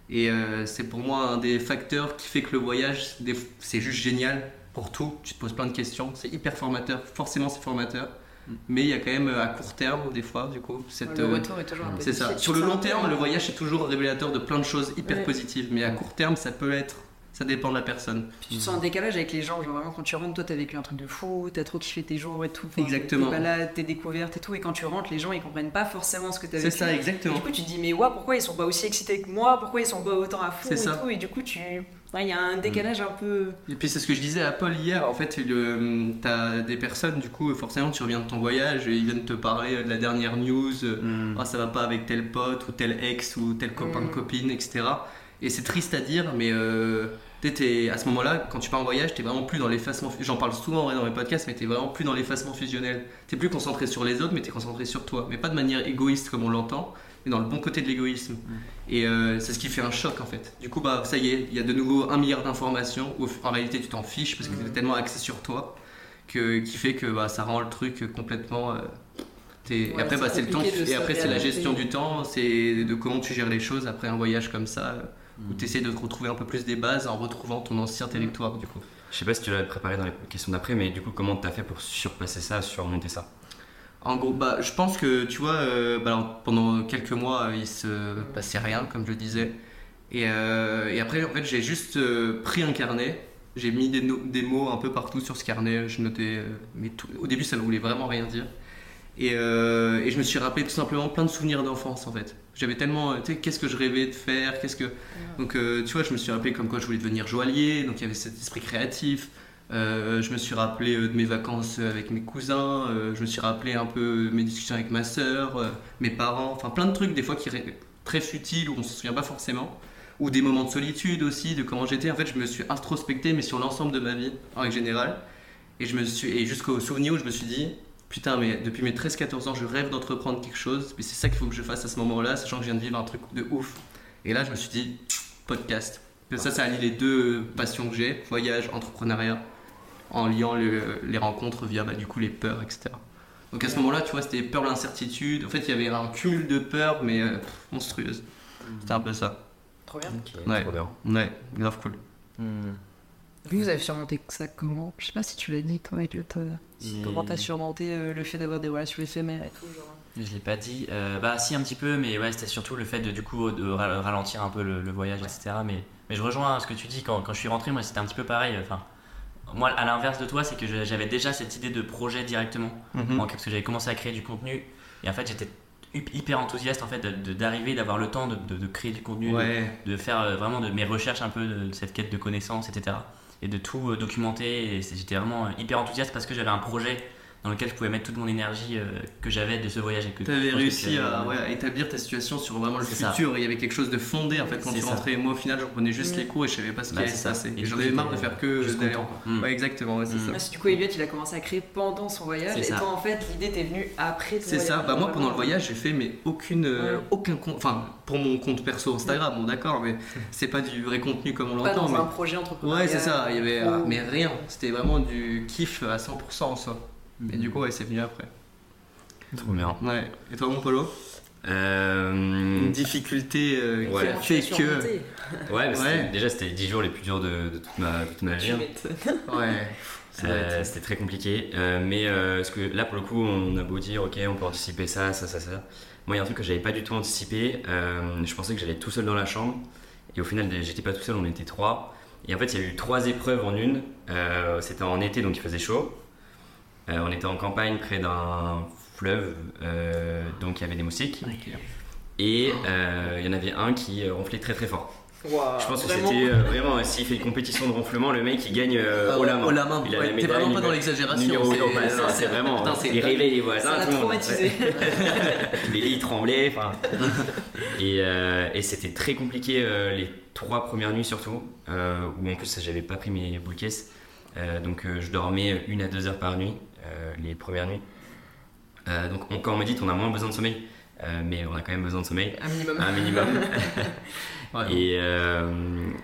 Et euh, c'est pour moi un des facteurs qui fait que le voyage, c'est juste génial pour tout. Tu te poses plein de questions, c'est hyper formateur. Forcément, c'est formateur. Mais il y a quand même euh, à court terme, des fois, du coup, cette, Le euh, retour est toujours un peu c'est ça. Sur le C'est long terme, le voyage est toujours révélateur de plein de choses hyper Ouais. positives. Mais à court terme, ça peut être. Ça dépend de la personne. Puis tu sens un décalage avec les gens, genre vraiment quand tu rentres, toi t'as vécu un truc de fou, t'as trop kiffé tes jours et tout. Enfin, Exactement. Tes balades, tes découvertes et tout, et quand tu rentres, les gens ils comprennent pas forcément ce que t'as C'est vécu. ça, Et exactement. du coup tu te dis mais ouais pourquoi ils sont pas aussi excités que moi, pourquoi ils sont pas autant à fond C'est et ça. tout, et du coup tu. Ouais, il y a un décalage un peu. Et puis c'est ce que je disais à Paul hier, en fait, le, t'as des personnes, du coup, forcément, tu reviens de ton voyage et ils viennent te parler de la dernière news, Mm. Ah, ça va pas avec tel pote ou tel ex ou tel copain Mm. de copine, etc. Et c'est triste à dire, mais euh, t'es- à ce moment-là, quand tu pars en voyage, t'es vraiment plus dans l'effacement. J'en parle souvent en vrai, dans mes podcasts, mais t'es vraiment plus dans l'effacement fusionnel. T'es plus concentré sur les autres, mais t'es concentré sur toi. Mais pas de manière égoïste comme on l'entend, mais dans le bon côté de l'égoïsme. Et euh, c'est ce qui fait un choc en fait. Du coup, bah ça y est, il y a de nouveau un milliard d'informations où en réalité tu t'en fiches parce que t'es tellement axé sur toi que, qui fait que bah, ça rend le truc complètement. euh, et après, c'est bah, c'est le temps. Et après, c'est la gestion du temps, c'est de comment tu gères les choses après un voyage comme ça, euh, où tu essaies de te retrouver un peu plus des bases en retrouvant ton ancien territoire du coup. Je sais pas si tu l'avais préparé dans les questions d'après, mais du coup, comment t'as fait pour surpasser ça, surmonter ça? En gros, bah, je pense que tu vois, euh, bah, alors, pendant quelques mois, euh, il se passait rien, comme je le disais. Et, euh, et après, en fait, j'ai juste euh, pris un carnet. J'ai mis des, no- des mots un peu partout sur ce carnet. Je notais, mais tout- au début, ça ne voulait vraiment rien dire. Et, et je me suis rappelé tout simplement plein de souvenirs d'enfance, en fait. J'avais tellement, tu sais, qu'est-ce que je rêvais de faire, qu'est-ce que. Donc, tu vois, je me suis rappelé comme quoi je voulais devenir joaillier. Donc, il y avait cet esprit créatif. Euh, je me suis rappelé euh, de mes vacances avec mes cousins, euh, je me suis rappelé un peu mes discussions avec ma soeur, mes parents, enfin plein de trucs des fois qui ré- très futiles où on se souvient pas forcément, ou des moments de solitude aussi, de comment j'étais. En fait, je me suis introspecté, mais sur l'ensemble de ma vie en règle générale, et et jusqu'au souvenir où je me suis dit putain, mais depuis mes 13-14 ans, je rêve d'entreprendre quelque chose, mais c'est ça qu'il faut que je fasse à ce moment-là, sachant que je viens de vivre un truc de ouf. Et là, je me suis dit podcast. Ça, ça allie les deux passions que j'ai, voyage, entrepreneuriat en liant le- les rencontres via bah, du coup les peurs, etc. Donc à ce moment-là, tu vois, c'était peur, l'incertitude. En fait, il y avait un cumul de peurs, mais euh, pff, monstrueuse. C'était un peu ça. Trop bien. Ouais. Trop bien. Ouais, grave cool. Mm. Vous avez surmonté ça comment? Je sais pas si tu l'as dit, toi, avec le. Mais- Comment t'as surmonté euh, le fait d'avoir des relations éphémères et tout genre? Je l'ai pas dit. Euh, bah si un petit peu, mais ouais, c'était surtout le fait de du coup de ra- ralentir un peu le, le voyage, etc. Mais, mais je rejoins ce que tu dis quand, quand je suis rentré, moi c'était un petit peu pareil. Enfin, moi à l'inverse de toi, c'est que j'avais déjà cette idée de projet directement, Mhm. parce que j'avais commencé à créer du contenu et en fait j'étais hy- hyper enthousiaste en fait d'arriver, d'avoir le temps de, de- de créer du contenu, de- Ouais. de, faire euh, vraiment de mes recherches un peu de, cette quête de connaissances, etc. Et de tout euh, documenter. J'étais vraiment euh, hyper enthousiaste parce que j'avais un projet dans lequel je pouvais mettre toute mon énergie euh, que j'avais de ce voyage et que réussi tu à, avais- ouais, à établir ta situation sur vraiment le futur. Il y avait quelque chose de fondé en fait quand tu ça. rentrais. Moi au final, je reprenais juste Mm. les cours et je savais pas ce qui Bah, allait se passer. Et Et du j'en avais marre de j'étais faire que juste d'aller content, en quoi. Mm. Ouais, exactement, ouais, c'est Mm. ça. Du coup, Elliot, il a commencé à créer pendant son voyage. Et ça. toi, en fait, l'idée t'est venue après ton C'est ça, voyage. bah moi pendant le voyage j'ai fait mais aucune, euh, aucun compte, enfin pour mon compte perso Instagram, bon d'accord, mais <laughs> c'est pas du vrai contenu comme on Pas l'entend. dans mais- un projet entrepreneurial. Ouais c'est ça, il y avait euh, Ou- mais rien, c'était vraiment du kiff à 100% en soi. Et du coup ouais c'est venu après. Trop bien. Ouais, et toi mon Polo Euh, Une difficulté euh, Ouais. qui a fait que... Ouais, mais Ouais. déjà c'était les 10 jours les plus durs de, de toute, ma, toute ma vie. Ouais, <laughs> Euh, c'était très compliqué. Euh, mais euh, parce que là, pour le coup, on a beau dire, ok, on peut anticiper ça, ça, ça, ça. Moi, il y a un truc que j'avais pas du tout anticipé. Euh, je pensais que j'allais tout seul dans la chambre. Et au final, j'étais pas tout seul, on était trois. Et en fait, il y a eu trois épreuves en une. Euh, C'était en été, donc il faisait chaud. Euh, on était en campagne près d'un fleuve, euh, donc il y avait des moustiques. Et euh, il y en avait un qui ronflait très très fort. Je pense que c'était euh, vraiment, euh, s'il fait une compétition de ronflement, le mec il gagne euh, Ah, haut la main. Haut la main, Il a ouais, la vraiment pas dans l'exagération. C'est- vraiment. Putain, il réveille les voisins, Ça l'a tout le monde. traumatisé. <laughs> Les lits tremblaient. enfin. <laughs> et euh, et c'était très compliqué euh, les trois premières nuits surtout, euh, où en plus j'avais pas pris mes boules caisses. Euh, donc euh, je dormais une à deux heures par nuit, les premières nuits. Euh, donc on- quand on médite, on a moins besoin de sommeil, euh, mais on a quand même besoin de sommeil, Un minimum. un minimum. <laughs> <laughs> Ouais. Et, euh,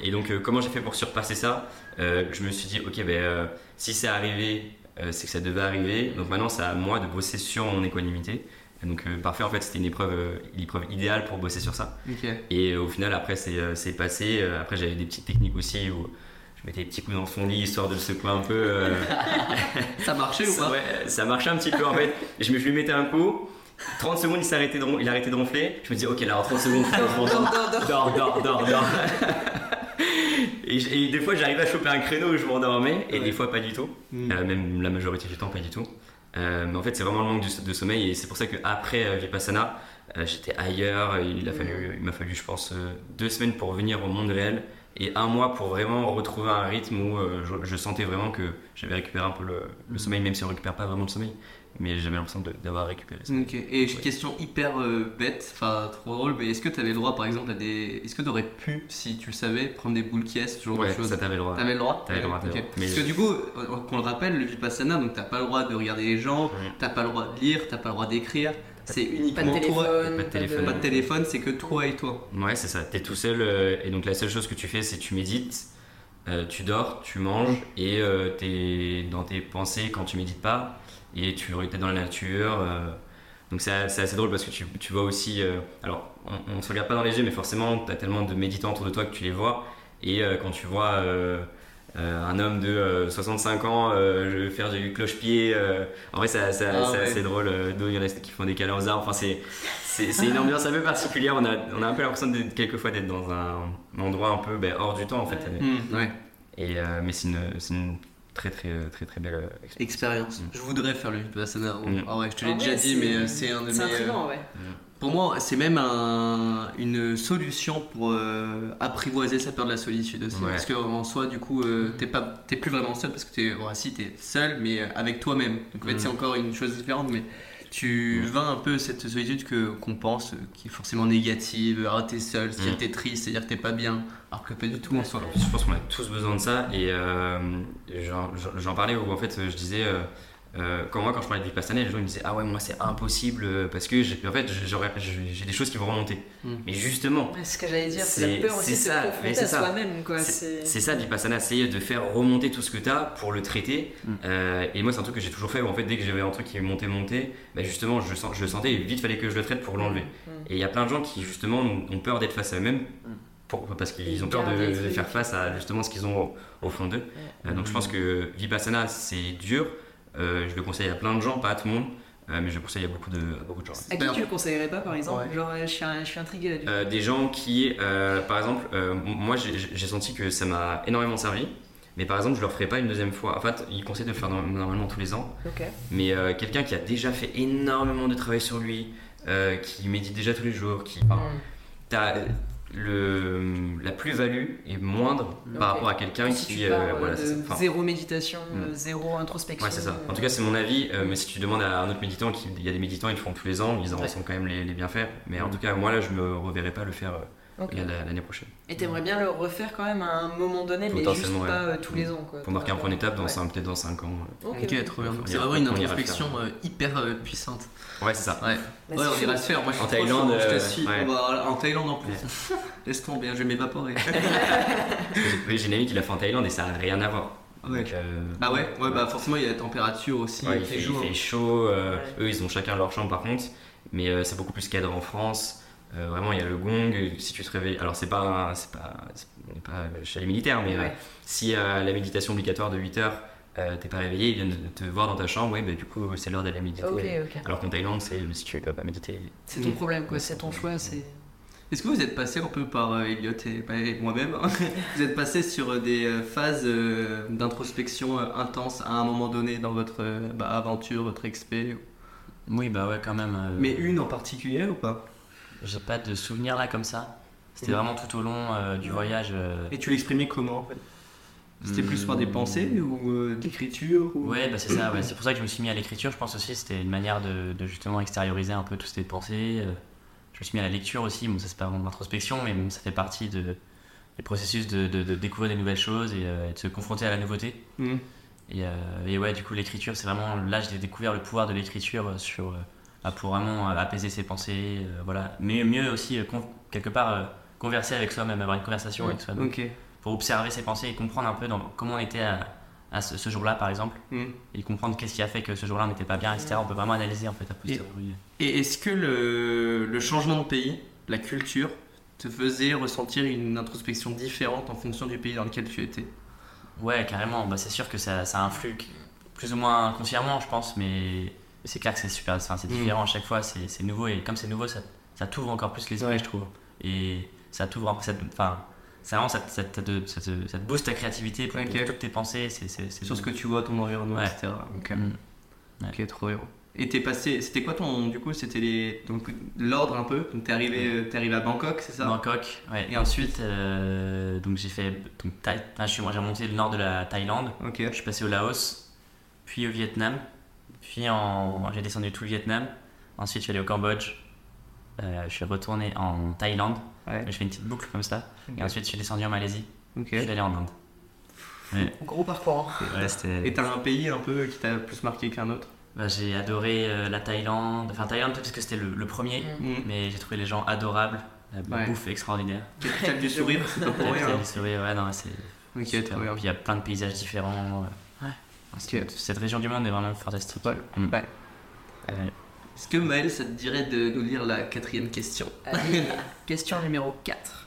et donc, euh, comment j'ai fait pour surpasser ça? Euh, Je me suis dit, ok, ben, euh, si c'est arrivé, euh, c'est que ça devait arriver. Donc maintenant, c'est à moi de bosser sur mon équanimité. Donc, euh, parfait, en fait, c'était une épreuve, euh, l'épreuve idéale pour bosser sur ça. Ok. Et euh, au final, après, c'est euh, passé. Euh, après, j'avais des petites techniques aussi où je mettais des petits coups dans son lit histoire de le secouer un peu. euh, <laughs> Ça marchait ou pas? Ouais, ça marchait un petit peu en fait. Je me je lui mettais un coup. 30 secondes, il, arrêté de ron- il a arrêté de ronfler. Je me dis, ok, là, en 30 secondes. Dors, dors, dors. Dors, dors, dors, dors. <laughs> et, et des fois, j'arrivais à choper un créneau où je m'endormais, et Ouais. des fois, pas du tout. Mm. Euh, même la majorité du temps, pas du tout. Euh, mais en fait, c'est vraiment le manque de sommeil, et c'est pour ça qu'après Vipassana, j'étais ailleurs. Il fallu, il m'a fallu, je pense, deux semaines pour revenir au monde réel, et un mois pour vraiment retrouver un rythme où euh, je, je sentais vraiment que j'avais récupéré un peu le, le sommeil, même si on récupère pas vraiment le sommeil. Mais j'avais l'impression d'avoir récupéré ça. Ok, et j'ai une question hyper euh, bête, enfin trop drôle, mais est-ce que tu avais le droit par exemple à des. Est-ce que tu aurais pu, si tu le savais, prendre des boules qui ce genre Ouais, de choses? ça t'avait le droit. T'avais le droit? T'avais le droit, t'avais le droit. Mais- Parce que du coup, euh, qu'on le rappelle, le Vipassana, donc t'as pas le droit de regarder les gens, t'as pas le droit de lire, t'as pas le droit d'écrire, c'est Pas de uniquement toi. téléphone. pas de téléphone. Pas de téléphone, c'est que toi et toi. Ouais, c'est ça. T'es tout seul euh, et donc la seule chose que tu fais, c'est tu médites, euh, tu dors, tu manges et euh, t'es dans tes pensées quand tu médites pas et tu es dans la nature. euh. donc c'est assez drôle parce que tu, tu vois aussi. euh, alors, on, on se regarde pas dans les yeux, mais forcément, t'as tellement de méditants autour de toi que tu les vois. Et euh, quand tu vois euh, euh, un homme de euh, 65 ans euh, je vais faire du cloche-pied, euh, en vrai, ça, ça- Ah c'est ouais. assez drôle. euh, d'où il y en a qui font des câlins aux arbres. Enfin, c'est c'est c'est une ambiance un peu particulière. On a, on a un peu l'impression d'être- quelquefois d'être dans un endroit un peu ben, hors du temps en fait. Ouais. Ouais. Et, euh, mais c'est une, c'est une très très très très belle euh, expérience. Expérience. Mm. Je voudrais faire le Vipassana. Mm. Ah ouais, je te l'ai déjà vrai, dit, mais euh, c'est un de mes. euh, intriguant, ouais. Pour moi, c'est même un- une solution pour euh, apprivoiser sa peur de la solitude aussi. Ouais. Parce qu'en soi, du coup, euh, t'es pas, t'es plus vraiment seul parce que t'es, ouais, si t'es seul, mais avec toi-même. Donc en fait, Mm. c'est encore une chose différente, mais tu Mm. vains un peu cette solitude que qu'on pense, qui est forcément négative. Ah, t'es seul, c'est-à-dire Mm. que t'es triste, c'est-à-dire que t'es pas bien, alors que pas du tout en soi. Je pense qu'on a tous besoin de ça et euh, j'en parlais où en fait je disais euh, euh, quand moi quand je parlais de Vipassana les gens ils me disaient ah ouais moi c'est impossible euh, parce que j'ai en fait j'ai j'ai des choses qui vont remonter Mm. mais justement C'est ce que j'allais dire, c'est C'est- la peur aussi de c'est se ça, mais confronter c'est à ça. soi-même, quoi. C'est C'est c'est ça Vipassana, c'est de faire remonter tout ce que tu as pour le traiter. Mm. Euh, et moi, c'est un truc que j'ai toujours fait où en fait, dès que j'avais un truc qui montait, montait, bah, justement, je, sens, je le sentais et vite fallait que je le traite pour l'enlever. Mm. Et il y a plein de gens qui justement ont peur d'être face à eux-mêmes. pour- parce qu'ils ont peur de, de faire face à justement ce qu'ils ont au, au fond d'eux. Euh, donc je pense que Vipassana, c'est dur. Euh, je le conseille à plein de gens, pas à tout le monde, euh, mais je le conseille à beaucoup de, à beaucoup de gens. À qui tu le conseillerais pas par exemple Ouais. Genre, euh, je suis, un- je suis intriguée là du Euh, des gens qui, euh, par exemple, euh, moi j'ai senti que ça m'a énormément servi, mais par exemple je leur ferai pas une deuxième fois. En fait, ils conseillent de le faire norm- normalement tous les ans, Ok. mais euh, quelqu'un qui a déjà fait énormément de travail sur lui, euh, qui médite déjà tous les jours, qui, enfin, Mm. Le, la plus-value est moindre par rapport à quelqu'un Si qui, euh, voilà, ça. Enfin, zéro méditation, Mm. euh, zéro introspection. Ouais, c'est ça. En tout euh, cas, c'est mon avis. euh, mais si tu demandes à un autre méditant, il y a des méditants, ils le font tous les ans, ils en Ouais. ressentent quand même les, les bienfaits. Mais en Mm. tout cas, moi là, je me reverrai pas le faire l'année prochaine. Et t'aimerais bien le refaire quand même à un moment donné, mais juste Potentiellement, pas ouais. euh, tous les ans. Quoi, Pour marquer un point d'étape dans Ouais. cinq- peut-être dans 5 ans. euh. Ok, trop bien. C'est vraiment une introspection euh, hyper euh, puissante. Ouais, c'est ça. Ouais, Bah, ouais c'est on ira se faire. Moi, je suis En Thaïlande, chaud, je te suis. ouais. En Thaïlande en plus. <laughs> Laisse tomber, je vais m'évaporer. Oui, J'ai une amie qui l'a fait en Thaïlande et ça a rien à voir. Ouais. Donc, euh, Ah ouais, ouais, bah forcément il y a la température aussi, ouais, il fait il chaud. euh, Ouais. Eux, ils ont chacun leur chambre par contre. Mais euh, c'est beaucoup plus cadre en France. Euh, vraiment, il y a le gong. Si tu te réveilles. Alors, c'est pas. C'est pas c'est- on n'est pas chez les militaires, mais euh, Ouais. si euh, la méditation obligatoire de 8 heures, euh, t'es pas réveillé, ils viennent te voir dans ta chambre, ouais, bah, du coup, c'est l'heure d'aller méditer. Ok, ok. Alors qu'en Thaïlande, c'est si tu veux pas méditer. C'est ton problème, quoi. C'est ton choix. C'est. Est-ce que vous êtes passé un peu par euh, Elliot et, bah, et moi-même hein <laughs> Vous êtes passé sur euh, des euh, phases euh, d'introspection euh, intenses à un moment donné dans votre euh, bah, aventure, votre expé? Oui, bah ouais, quand même. euh, Mais une en particulier ou pas? J'ai pas de souvenir là comme ça. C'était Mm. vraiment tout au long euh, du voyage. euh, Et tu l'exprimais comment en fait? C'était plus par des Hmm. pensées ou euh, d'écriture ou... Ouais, bah c'est ça, ouais. <clears throat> c'est pour ça que je me suis mis à l'écriture. Je pense aussi c'était une manière de, de justement extérioriser un peu toutes ces pensées. euh. Je me suis mis à la lecture aussi. Bon, ça c'est pas vraiment de l'introspection, mais ça fait partie de, des processus de, de- de découvrir des nouvelles choses et, de se confronter à la nouveauté. Hmm. Et, et ouais, du coup, l'écriture, c'est vraiment là j'ai découvert le pouvoir de l'écriture sur pour vraiment euh, apaiser ses pensées, euh, voilà. Mais mieux aussi euh, quelque part converser avec soi-même, avoir une conversation Ouais, avec soi-même pour observer ses pensées et comprendre un peu dans, comment on était à, à ce, ce jour-là, par exemple, Hmm. et comprendre qu'est-ce qui a fait que ce jour-là on n'était pas bien, etc. On peut vraiment analyser en fait à posteriori. Et est-ce que le, le changement de pays, la culture, te faisait ressentir une introspection différente en fonction du pays dans lequel tu étais? Ouais, carrément. Bah, c'est sûr que ça, ça influe plus ou moins inconsciemment, je pense, mais c'est clair que c'est super. Enfin, c'est Mm. différent à chaque fois, c'est nouveau et comme c'est nouveau, ça, ça t'ouvre encore plus l'esprit, Ouais. je trouve. Et ça t'ouvre, enfin, c'est vraiment ça, te- ça, ça, ça te- booste ta créativité pour Ok. pour toutes tes pensées. C'est Sur ce que tu vois, ton environnement, Ouais. etc. Ok, Mm. ok, trop bien. Et t'es passé, c'était quoi ton, du coup, c'était les, donc l'ordre un peu? Donc t'es arrivé, euh, t'es arrivé à Bangkok, c'est ça? Bangkok, ouais. Et ensuite, euh, donc j'ai fait, donc, Thaï- enfin, j'ai remonté le nord de la Thaïlande. Ok. Je suis passé au Laos, puis au Vietnam, puis en, j'ai descendu tout le Vietnam. Ensuite, je suis allé au Cambodge. Euh, je suis retourné en Thaïlande. Ouais. Je fais une petite boucle comme ça. Et ensuite, je suis descendu en Malaisie. Ok. Je suis allé en Inde. Gros parcours. hein. Ouais, Et t'as un pays un peu qui t'a plus marqué qu'un autre? Bah, j'ai adoré euh, la Thaïlande. Enfin, Thaïlande, peut-être parce que c'était le, le premier. Mm. Mm. Mais j'ai trouvé les gens adorables. La Ouais. bouffe extraordinaire. <laughs> Capitale du sourire, c'est pas pour Capitale rien. du sourire, ouais, non, c'est Ok. Puis il y a plein de paysages différents. Ouais. C'est- Cette région du monde est vraiment fantastique. Ouais. Mm. Ouais. Euh, Est-ce que Maël, ça te dirait de nous lire la quatrième question Allez, <laughs> question numéro 4.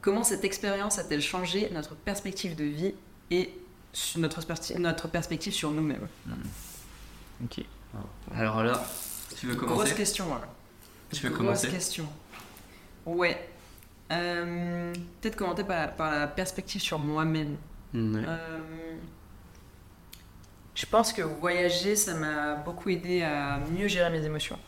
Comment cette expérience a-t-elle changé notre perspective de vie et notre, perspe- notre perspective sur nous-mêmes? Ok. Alors là, tu veux Grosse commencer question, voilà. Tu veux Grosse commencer question. Ouais. Euh, Peut-être commenter par la, par la perspective sur moi-même. Ouais. Euh, je pense que voyager, ça m'a beaucoup aidé à mieux gérer mes émotions.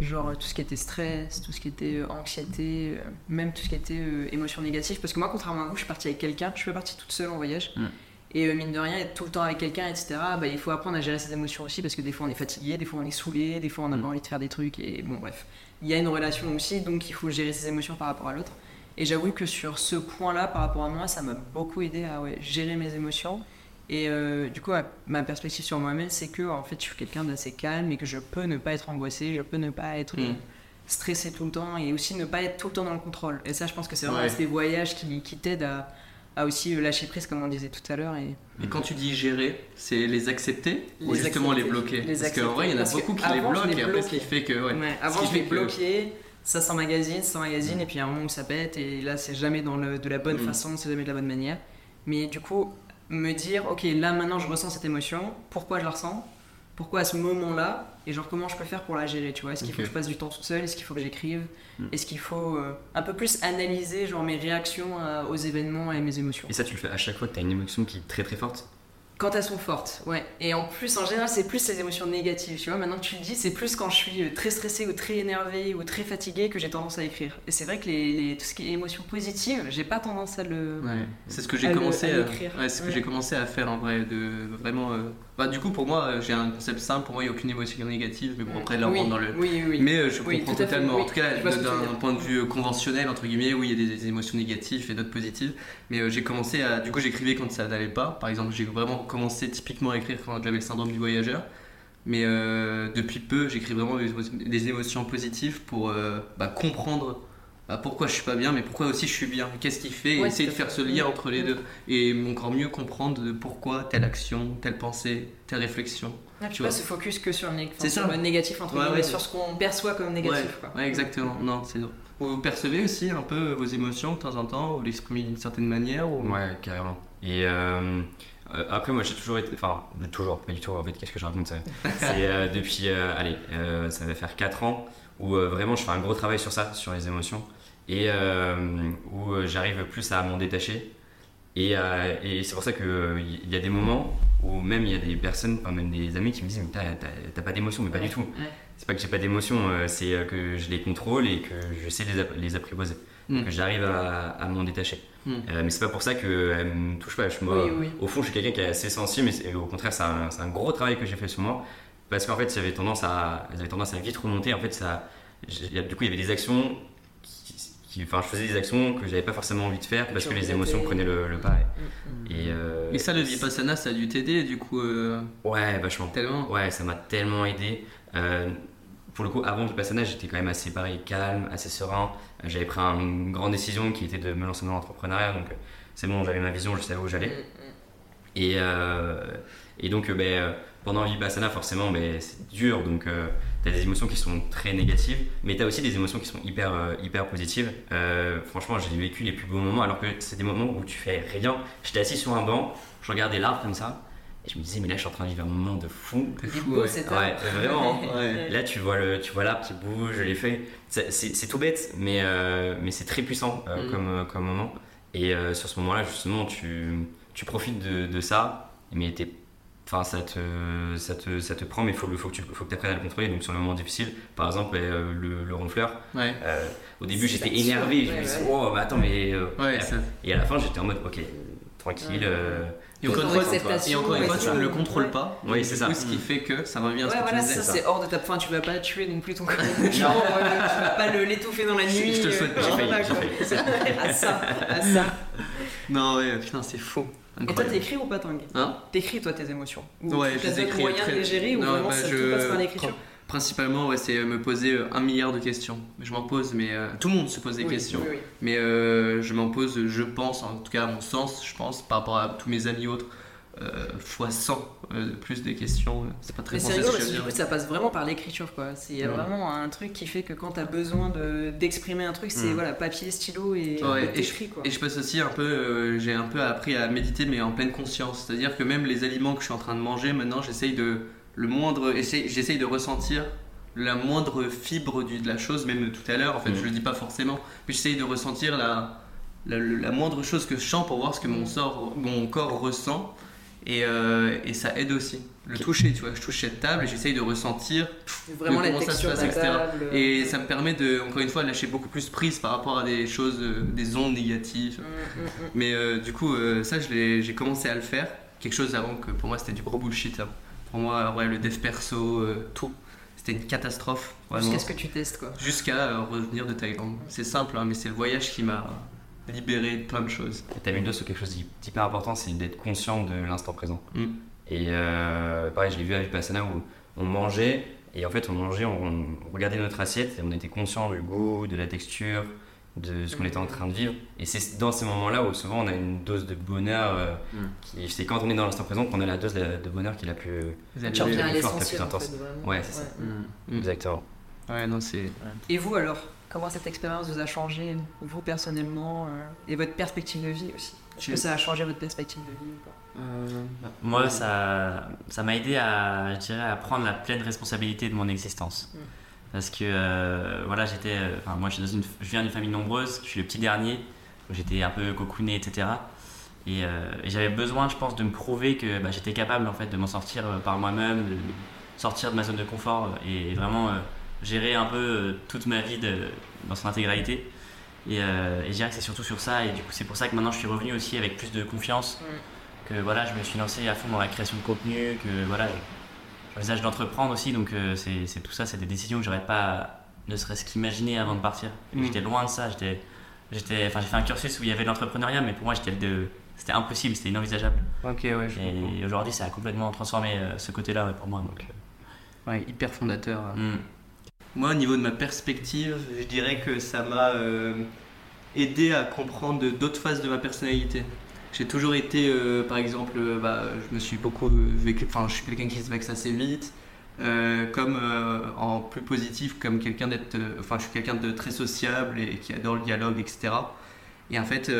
Genre tout ce qui était stress, tout ce qui était euh, anxiété, euh, même tout ce qui était euh, émotions négatives. Parce que moi, contrairement à vous, je suis partie avec quelqu'un, je suis pas partie toute seule en voyage. Mm. Et euh, mine de rien, être tout le temps avec quelqu'un, etc., bah, il faut apprendre à gérer ses émotions aussi parce que des fois on est fatigué, des fois on est saoulé, des fois on a Mm. pas envie de faire des trucs. Et bon, bref. Il y a une relation aussi, donc il faut gérer ses émotions par rapport à l'autre. Et j'avoue que sur ce point-là, par rapport à moi, ça m'a beaucoup aidé à ouais, gérer mes émotions. Et euh, du coup, ma perspective sur moi-même, c'est que en fait, je suis quelqu'un d'assez calme et que je peux ne pas être angoissé, je peux ne pas être euh, Mm. stressé tout le temps et aussi ne pas être tout le temps dans le contrôle. Et ça, je pense que c'est vraiment Ouais. l'aspect voyage qui, qui t'aide à, à aussi euh, lâcher prise, comme on disait tout à l'heure. Et Et quand tu dis gérer, c'est les accepter ou Les justement accepter. les bloquer? Les Parce qu'en vrai, il y en a beaucoup qui les bloquent les et après, ce qui bloquais. fait que. Ouais. Ouais, avant, je que- bloqué. ça s'emmagasine, ça s'emmagasine, et puis il y a un moment où ça pète, et là c'est jamais dans le, de la bonne Mm. façon, c'est jamais de la bonne manière. Mais du coup, me dire, ok, là maintenant je ressens cette émotion, pourquoi je la ressens? Pourquoi à ce moment-là? Et genre comment je peux faire pour la gérer, tu vois? Est-ce qu'il faut que je passe du temps toute seule? Est-ce qu'il faut que j'écrive? Mm. Est-ce qu'il faut euh, un peu plus analyser genre mes réactions à- aux événements et mes émotions? Et ça, tu le fais à chaque fois que tu as une émotion qui est très très forte? Quand elles sont fortes, ouais. Et en plus, en général, c'est plus les émotions négatives, tu vois. Maintenant que tu le dis, c'est plus quand je suis euh, très stressée ou très énervée ou très fatiguée que j'ai tendance à écrire. Et c'est vrai que les, les- tout ce qui est émotions positives, j'ai pas tendance à le. Ouais, c'est ce que j'ai le- commencé à à, ouais, ce que j'ai commencé à faire en vrai de vraiment euh, bah, du coup pour moi euh, j'ai un concept simple. Pour moi il n'y a aucune émotion négative mais bon après là on oui, rentre dans le Oui, oui, oui. mais euh, je comprends tout totalement. En tout cas d'un point de vue conventionnel entre guillemets oui il y a des, des émotions négatives et d'autres positives. Mais euh, j'ai commencé à du coup j'écrivais quand ça n'allait pas. Par exemple j'ai vraiment commencé typiquement à écrire quand j'avais le syndrome du voyageur. Mais euh, depuis peu j'écris vraiment des émotions, des émotions positives pour euh, bah, comprendre bah, pourquoi je suis pas bien, mais pourquoi aussi je suis bien? Qu'est-ce qui fait? Et Ouais, essayer de faire ce lien entre les deux et encore mieux comprendre de pourquoi telle action, telle pensée, telle réflexion. Ah, tu tu pas vois. se focus que sur le, nég- enfin, C'est sur ça. le négatif, entre Ouais, guillemets, ouais. sur ce qu'on perçoit comme négatif. ouais, quoi. ouais, exactement. Non, c'est. Vous percevez aussi un peu vos émotions de temps en temps, vous l'exprimez d'une certaine manière ou... Ouais, carrément. Et euh, euh, après, moi, j'ai toujours été. Enfin, toujours, pas du tout. En fait, qu'est-ce que je raconte ça? <laughs> C'est euh, depuis. euh, allez, euh, ça va faire 4 ans où euh, vraiment je fais un gros travail sur ça, sur les émotions. Et euh, où euh, j'arrive plus à m'en détacher. Et, euh, et c'est pour ça qu'il y a des moments où même il y a des personnes, enfin même des amis qui me disent Mais t'as- pas d'émotion, mais pas du tout. Ouais. C'est pas que j'ai pas d'émotion, c'est que je les contrôle et que je sais les, app- les apprivoiser. Mm. Que j'arrive à, à m'en détacher. Mm. Euh, mais c'est pas pour ça qu'elle me touche pas. Je, moi, Oui, oui. Au fond, je suis quelqu'un qui est assez sensible, mais au contraire, c'est un, un gros travail que j'ai fait sur moi. Parce qu'en fait, j'avais tendance à, j'avais tendance à vite remonter. En fait, ça, du coup, il y avait des actions qui, enfin, je faisais des actions que j'avais pas forcément envie de faire parce que les émotions prenaient le, le pas. Mm, mm. Et, euh, Et ça, le Vipassana, ça a dû t'aider du coup euh, Ouais, vachement. tellement. Ouais, ça m'a tellement aidé. Euh, pour le coup, avant le Vipassana, j'étais quand même assez pareil, calme, assez serein. Euh, J'avais pris une grande décision qui était de me lancer dans l'entrepreneuriat. Donc, c'est bon, j'avais ma vision, je savais où j'allais. Mm, Et, euh, et donc, euh, ben, pendant le Vipassana, forcément, ben, c'est dur. Donc, tu as des émotions qui sont très négatives, mais tu as aussi des émotions qui sont hyper, euh, hyper positives. Euh, franchement, j'ai vécu les plus beaux moments, alors que c'est des moments où tu fais rien. J'étais assis sur un banc, je regardais l'arbre comme ça, et je me disais, mais là, je suis en train de vivre un moment de fou. Est fou, beau ouais. vraiment. hein. Ouais. Là, tu vois le, tu vois l'arbre qui bouge, les feuilles. C'est c'est- c'est tout bête, mais, euh, mais c'est très puissant euh, Mm. comme, comme moment. Et euh, sur ce moment-là, justement, tu, tu profites de, de ça, mais t'es- Enfin, ça te, ça, te, ça te prend, mais il faut, faut que tu faut que apprennes à le contrôler. Donc, sur le moment difficile, par exemple, euh, le, le ronfleur, Ouais. euh, au début, j'étais énervé. je me disais, oh, mais attends, mais. euh, Ouais, ça- et à la fin, j'étais en mode, ok, tranquille. Ouais. euh, Et encore une fois, et encore une fois, tu ne le contrôles pas. Oui, c'est ça. coup, ce qui fait que ça revient à ce Ouais, que voilà, tu disais. ça, c'est hors de ta fin, tu vas pas tuer non plus ton <laughs> corps. Genre, tu vas pas le- l'étouffer dans la nuit. je te le souhaite, j'ai <laughs> failli. <laughs> à ça, à ça. Non, ouais, putain, c'est faux. Et toi, t'écris ou pas, Tanguy Hein? T'écris, toi, tes émotions Ou Ouais, tu je les écris très- de les gérer ou Non, vraiment bah, ça je- tout passe par l'écriture Principalement, ouais, c'est me poser euh, un milliard de questions. Je m'en pose, mais euh, tout le monde se pose des Oui, questions. oui, oui. Mais euh, je m'en pose, je pense, en tout cas à mon sens, je pense, par rapport à tous mes amis autres, euh, fois 100 euh, plus des questions. euh, C'est pas très Mais c'est rigolo parce que du coup, ça passe vraiment par l'écriture, quoi. Il y a Ouais. vraiment un truc qui fait que quand t'as besoin de- d'exprimer un truc, c'est Mm. voilà, papier, stylo et Ouais, et et je- t'écris, quoi. Et je passe aussi un peu, euh, j'ai un peu appris à méditer, mais en pleine conscience. C'est-à-dire que même les aliments que je suis en train de manger, maintenant, j'essaye de le moindre, essaye- j'essaye de ressentir la moindre fibre du- de la chose, même tout à l'heure. En fait, Mhm. je le dis pas forcément, mais j'essaye de ressentir la, la, la moindre chose que je sens pour voir ce que mon, sort, mon corps ressent. Et, euh, et ça aide aussi. Le toucher, tu vois, je touche cette table et j'essaye de ressentir Vraiment la comment ça se texture de passe, la etc. table. Et ça me permet de, encore une fois, lâcher beaucoup plus prise par rapport à des choses, euh, des ondes négatives. Mm, mm, mm. Mais euh, du coup, euh, ça, j'ai commencé à le faire. Quelque chose avant que pour moi, c'était du gros bullshit. hein. Pour moi, ouais, le dev perso, euh, tout. C'était une catastrophe. Jusqu'à ce que tu testes, quoi. Jusqu'à euh, revenir de Thaïlande. C'est simple, hein, mais c'est le voyage qui m'a libéré de plein de choses. Tu as mis le doigt sur quelque chose d'hyper important, c'est d'être conscient de l'instant présent. Mm. Et euh, pareil, je l'ai vu à Vipassana où on mangeait, et en fait on mangeait, on, on regardait notre assiette, et on était conscient du goût, de la texture, de ce qu'on était en train de vivre. Et c'est dans ces moments-là où souvent on a une dose de bonheur, euh, Mm. qui- c'est quand on est dans l'instant présent qu'on a la dose de, de bonheur qui est la plus... Forte, la plus en intense. fait, vraiment. Ouais, c'est ça. Mm. Exactement. Ouais, non, c'est. Et vous alors? Comment cette expérience vous a changé, vous personnellement, euh, et votre perspective de vie aussi? Est-ce que ça a changé votre perspective de vie ou pas? Euh, Moi, ça, ça m'a aidé à, je dirais, à prendre la pleine responsabilité de mon existence. Mm. Parce que, euh, voilà, j'étais, euh, enfin, moi, je, suis dans une, je viens d'une famille nombreuse, je suis le petit dernier, j'étais un peu cocooné, etc. Et, euh, et j'avais besoin, je pense, de me prouver que bah, j'étais capable, en fait, de m'en sortir euh, par moi-même, de sortir de ma zone de confort et vraiment euh, gérer un peu euh, toute ma vie de- dans son intégralité. Et, euh, et je dirais que c'est surtout sur ça, et du coup, c'est pour ça que maintenant, je suis revenu aussi avec plus de confiance que voilà, je me suis lancé à fond dans la création de contenu, que voilà, j'envisage d'entreprendre aussi, donc euh, c'est tout ça, c'est des décisions que j'aurais pas ne serait-ce qu'imaginer avant de partir. Mm. J'étais loin de ça, j'étais, j'étais, enfin j'ai fait un cursus où il y avait de l'entrepreneuriat, mais pour moi j'étais de, c'était impossible, c'était inenvisageable. ok, ouais, je. Et aujourd'hui ça a complètement transformé euh, ce côté-là ouais, pour moi. Donc, euh, Ouais, hyper fondateur. mm. Moi, au niveau de ma perspective, je dirais que ça m'a euh, aidé à comprendre d'autres phases de ma personnalité. J'ai toujours été, euh, par exemple, euh, bah, je me suis beaucoup vécu, enfin, je suis quelqu'un qui se vexe assez vite, comme en plus positif, comme quelqu'un d'être, enfin, je suis quelqu'un de très sociable et qui adore le dialogue, etc. Et en fait,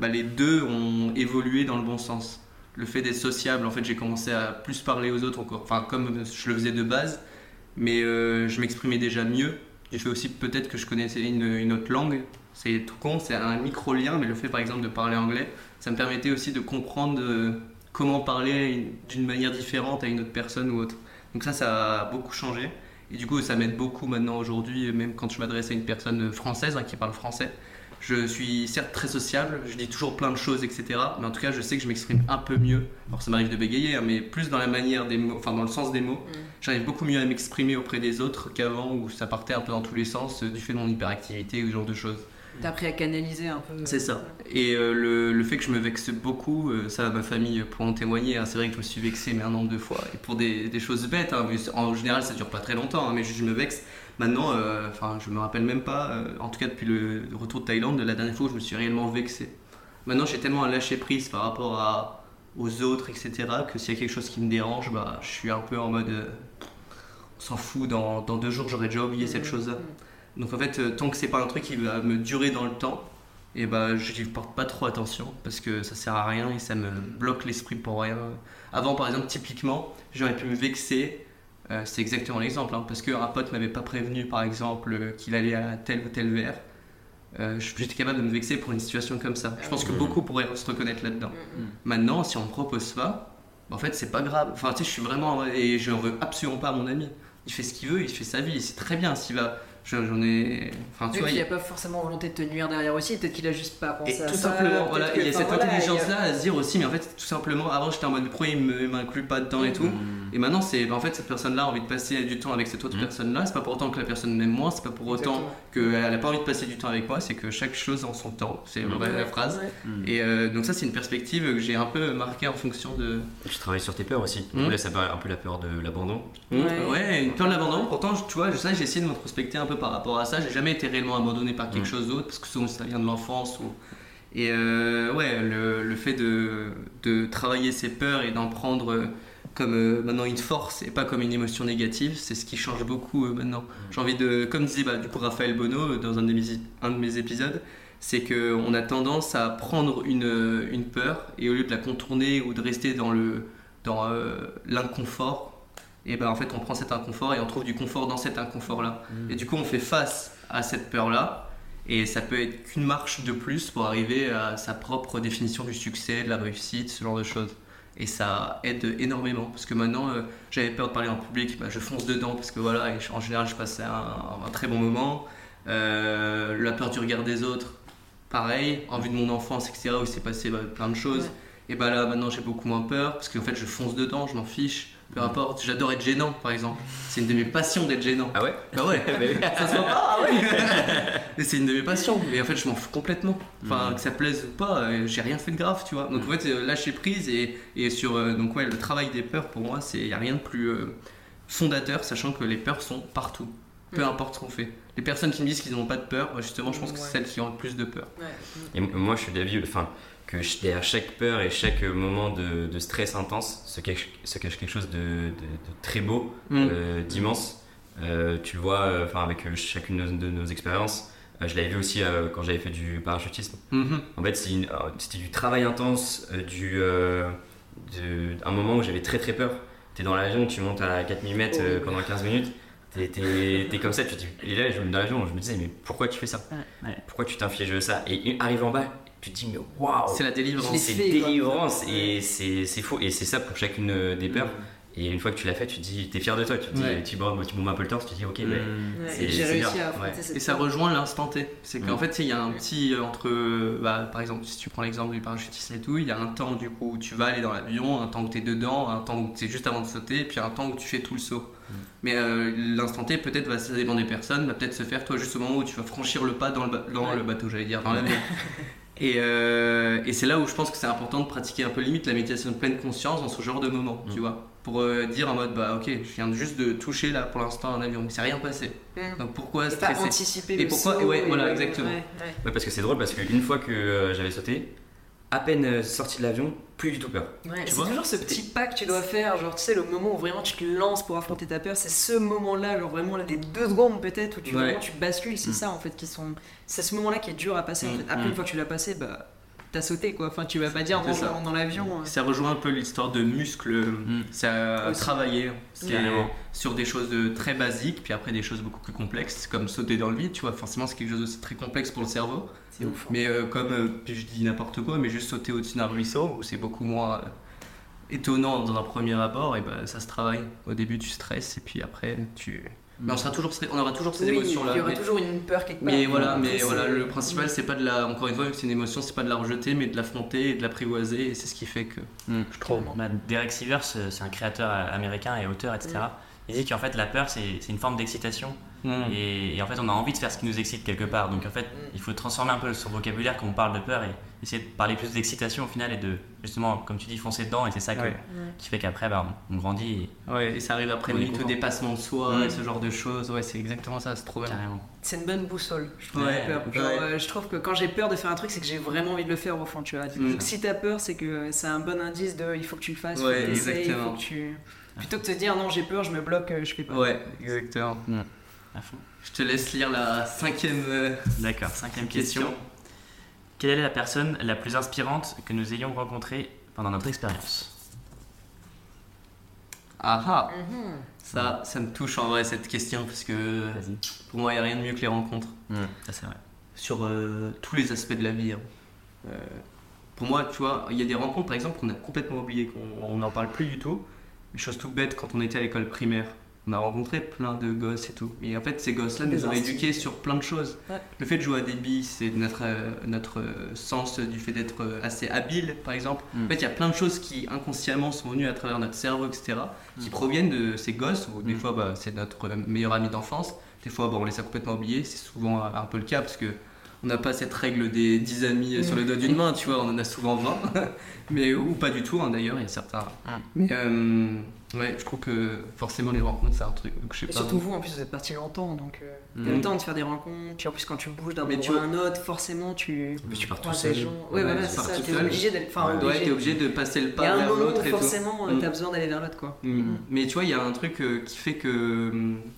bah, les deux ont évolué dans le bon sens. Le fait d'être sociable, en fait, j'ai commencé à plus parler aux autres enfin, comme je le faisais de base mais euh, je m'exprimais déjà mieux. J'ai fait aussi peut-être que je connaissais une, une autre langue. C'est tout con, c'est un micro-lien, mais le fait par exemple de parler anglais, ça me permettait aussi de comprendre euh, comment parler d'une manière différente à une autre personne ou autre. Donc ça, ça a beaucoup changé. Et du coup, ça m'aide beaucoup maintenant aujourd'hui, même quand je m'adresse à une personne française hein, qui parle français. Je suis certes très sociable, je dis toujours plein de choses, etc. Mais en tout cas, je sais que je m'exprime un peu mieux. Alors ça m'arrive de bégayer, hein, mais plus dans la manière des mots, enfin dans le sens des mots. J'arrive beaucoup mieux à m'exprimer auprès des autres qu'avant où ça partait un peu dans tous les sens euh, du fait de mon hyperactivité ou ce genre de choses. T'as appris à canaliser un peu. C'est ça. Et euh, le, le fait que je me vexe beaucoup, euh, ça ma famille pour en témoigner. hein. C'est vrai que je me suis vexé mais un nombre de fois. Et pour des, des choses bêtes, hein, mais en général ça dure pas très longtemps, hein, mais juste je me vexe. Maintenant, euh, enfin je me rappelle même pas, euh, en tout cas depuis le retour de Thaïlande, de la dernière fois où je me suis réellement vexé. Maintenant j'ai tellement à lâcher prise par rapport à, aux autres, etc. que s'il y a quelque chose qui me dérange, bah, je suis un peu en mode... euh, on s'en fout, dans, dans deux jours j'aurais déjà oublié cette chose-là. Donc en fait, tant que c'est pas un truc qui va me durer dans le temps, et bah je n'y porte pas trop attention parce que ça sert à rien et ça me bloque l'esprit pour rien. Avant par exemple, typiquement, j'aurais pu me vexer. Euh, c'est exactement l'exemple, hein, parce qu'un pote m'avait pas prévenu par exemple euh, qu'il allait à tel ou tel verre. Euh, J'étais capable de me vexer pour une situation comme ça. Je pense que Mhm. beaucoup pourraient se reconnaître là-dedans. Maintenant, si on me propose pas, en fait, c'est pas grave. Enfin, tu sais, je suis vraiment. Et je veux absolument pas à mon ami. Il fait ce qu'il veut, il fait sa vie, c'est très bien s'il va. J'en ai. Enfin, tu vois, il il n'y a pas forcément volonté de te nuire derrière aussi, peut-être qu'il a juste pas pensé et à tout ça. simplement, voilà, que- il y a cette voilà, intelligence-là à se dire aussi, mais en fait, tout simplement, avant j'étais en mode pourquoi il me- m'inclut pas dedans et tout. Et maintenant, c'est bah, en fait, cette personne-là a envie de passer du temps avec cette autre Mhm. personne-là. C'est pas pour autant que la personne m'aime moins, c'est pas pour autant qu'elle a pas envie de passer du temps avec moi, c'est que chaque chose en son temps. C'est Mhm. la phrase. Ouais. Et euh, donc, ça, c'est une perspective que j'ai un peu marquée en fonction de. Tu travailles sur tes peurs aussi. Mm. Là, ça va un peu la peur de l'abandon. Ouais. Ouais, une peur de l'abandon. Pourtant, tu vois, ça, j'ai essayé de m'introspecter un peu par rapport à ça. J'ai jamais été réellement abandonné par quelque Mm. chose d'autre, parce que souvent ça vient de l'enfance. Ou... Et euh, ouais, le, le fait de, de travailler ses peurs et d'en prendre euh, comme euh, maintenant une force et pas comme une émotion négative, c'est ce qui change beaucoup euh, maintenant. J'ai envie de, comme disait bah, du coup Raphaël Bono dans un de mes, un de mes épisodes, c'est qu'on a tendance à prendre une, une peur et au lieu de la contourner ou de rester dans le dans l'inconfort, et ben en fait on prend cet inconfort et on trouve du confort dans cet inconfort là. Et du coup on fait face à cette peur là et ça peut être qu'une marche de plus pour arriver à sa propre définition du succès, de la réussite, ce genre de choses. Et ça aide énormément parce que maintenant euh, j'avais peur de parler en public, bah, je fonce dedans parce que voilà, et en général je passais un, un très bon moment. Euh, la peur du regard des autres, pareil, en vue de mon enfance, etc., où il s'est passé bah, plein de choses. Ouais. Et bah là maintenant j'ai beaucoup moins peur parce qu'en fait je fonce dedans, je m'en fiche, peu importe. J'adore être gênant par exemple, c'est une de mes passions d'être gênant. Ah ouais Bah ouais, <laughs> ça se voit pas, ah ouais <laughs> c'est une de mes passions, mais en fait je m'en fous complètement. Enfin, que ça plaise ou pas, euh, j'ai rien fait de grave, tu vois. Donc en fait, euh, lâcher prise et, et sur euh, donc ouais, le travail des peurs pour moi, c'est y a rien de plus euh, fondateur, sachant que les peurs sont partout, peu Mm. importe ce qu'on fait. Les personnes qui me disent qu'ils n'ont pas de peur, justement, je pense que c'est celles qui ont le plus de peur. Ouais. Et moi, je suis d'avis enfin, que derrière chaque peur et chaque moment de, de stress intense se cache, se cache quelque chose de, de- de très beau, Mm. euh, d'immense. Euh, tu le vois, euh, enfin avec euh, chacune de nos, de nos expériences. Euh, je l'avais vu aussi euh, quand j'avais fait du parachutisme. Mhm. En fait, euh, c'était du travail intense, euh, du, euh, un moment où j'avais très très peur. T'es dans l'avion, tu montes à 4000 mètres euh, pendant 15 minutes. T'es, comme ça, tu te dis. Et là, je me dans l'avion, je me disais, mais pourquoi tu fais ça? Ouais. Pourquoi tu t'infliges ça? Et arrivé en bas, tu te dis, mais waouh C'est la délivrance. C'est délivrance et c'est, c'est faux. Et c'est ça pour chacune euh, des peurs. Et une fois que tu l'as fait, tu te dis, t'es fier de toi. Tu te dis, Ouais. tu bombes tu bombes un peu le torse, tu te dis, ok, Mm. ben, Ouais, C'est- J'ai réussi bien. à Ouais. cette Et ça peur. rejoint l'instant T. C'est qu'en Mm. fait, il y a un petit euh, entre. euh, Bah, par exemple, si tu prends l'exemple du parachutisme et tout, il y a un temps du coup où tu vas aller dans l'avion, un temps où tu es dedans, un temps où tu es juste avant de sauter, et puis un temps où tu fais tout le saut. Mais euh, l'instant T, peut-être, va, ça dépend des personnes, va peut-être se faire toi juste au moment où tu vas franchir le pas dans le, ba- dans Ouais. le bateau, j'allais dire, dans l'avion. <laughs> Et, euh, et c'est là où je pense que c'est important de pratiquer un peu limite la méditation de pleine conscience dans ce genre de moment, tu Mm. vois. Pour euh, dire en mode, bah ok, je viens juste de toucher là pour l'instant un avion, mais c'est rien passé. Mm. Donc pourquoi Et pas stresser? anticiper Et le pourquoi- saut, ouais, voilà, ouais, exactement. ouais, ouais. Ouais, parce que c'est drôle parce qu'une fois que euh, j'avais sauté, à peine euh, sorti de l'avion, plus du tout peur. Ouais, c'est toujours ce petit pas que tu dois faire, genre tu sais, le moment où vraiment tu te lances pour affronter ta peur, c'est ce moment-là, genre vraiment là, des deux secondes peut-être où tu, Ouais. vraiment, tu bascules, c'est Mm. ça en fait qui sont. C'est ce moment-là qui est dur à passer en Mm, fait. Après, mm. une fois que tu l'as passé, bah t'as sauté quoi. Enfin, tu vas pas dire dans, ça. dans l'avion. euh. Ça rejoint un peu l'histoire de muscles, ça a travaillé sur des choses de très basiques, puis après des choses beaucoup plus complexes, comme sauter dans le vide, tu vois, forcément c'est quelque chose de très complexe pour le cerveau. C'est ouf. hein. Mais euh, comme, euh, je dis n'importe quoi, mais juste sauter au-dessus d'un ruisseau, où c'est beaucoup moins euh, étonnant dans un premier abord, et ben ça se travaille. Au début tu stresses, et puis après tu... Mais on, sera toujours on aura toujours ces Oui, émotions là. il y aura toujours une peur quelque part. Mais voilà, mais voilà, le principal c'est pas de la, encore une fois, vu que c'est une émotion, c'est pas de la rejeter, mais de l'affronter et de l'apprivoiser, et c'est ce qui fait que je trouve. Bah, Derek Sivers, c'est un créateur euh, américain et auteur, etc. Il dit qu'en fait, la peur, c'est c'est une forme d'excitation. Mm. Et, et en fait, on a envie de faire ce qui nous excite quelque part. Donc en fait, il faut transformer un peu son vocabulaire quand on parle de peur et essayer de parler plus d'excitation au final et de, justement, comme tu dis, foncer dedans. Et c'est ça que- Ouais. qui fait qu'après, bah, on on grandit Ouais, et ça arrive après limite au dépassement de soi Mm. et ce genre de choses. Ouais, c'est exactement ça, c'est trop et bien. C'est une bonne boussole. Je trouve, Ouais, la peur. Genre, ouais. euh, je trouve que quand j'ai peur de faire un truc, c'est que j'ai vraiment envie de le faire au fond, tu vois. Mm. Donc si t'as peur, c'est que c'est un bon indice de il faut que tu le fasses, faut Ouais, que il exactement. faut que tu. Plutôt que de te dire non, j'ai peur, je me bloque, euh, je fais pas. Ouais, exactement. À fond. Je te laisse lire la cinquième euh, D'accord, cinquième question. question. Quelle est la personne la plus inspirante que nous ayons rencontrée pendant notre expérience Ah ah Mhm. Ça, ça me touche en vrai cette question parce que pour moi, il n'y a rien de mieux que les rencontres. Ça, c'est vrai. Sur euh, tous les aspects de la vie. hein. Euh, pour moi, tu vois, il y a des rencontres par exemple qu'on a complètement oublié, qu'on n'en parle plus du tout. Des choses tout bêtes quand on était à l'école primaire. On a rencontré plein de gosses et tout. Et en fait, ces gosses-là nous ont éduqués sur plein de choses. Ouais. Le fait de jouer à des billes, c'est notre, euh, notre euh, sens du fait d'être euh, assez habile, par exemple. Mm. En fait, il y a plein de choses qui inconsciemment sont venues à travers notre cerveau, etc., qui proviennent de ces gosses, où des Mm. fois bah, c'est notre meilleur ami d'enfance, des fois bah, on les a complètement oubliés, c'est souvent un peu le cas parce que on n'a pas cette règle des 10 amis sur le doigt d'une main, tu vois, on en a souvent 20, <laughs> mais ou pas du tout hein, d'ailleurs, il y a certains. Mm. Mais euh, ouais, je trouve que forcément les rencontres c'est un truc, que je sais Et pas. surtout vous, en plus, vous êtes partis longtemps, donc euh, Mm. t'as le temps de faire des rencontres. Puis en plus, quand tu bouges d'un tu à un autre, forcément, tu Mais tu pars tout seul. des gens. Ouais, Ouais, tu c'est ça. T'es obligé d'aller. Enfin, Ouais, Ouais, obligé. t'es obligé de passer le pas vers l'autre où et tout. forcément, Mm. t'as besoin d'aller vers l'autre, quoi. Mm. Mais tu vois, il y a un truc euh, qui fait que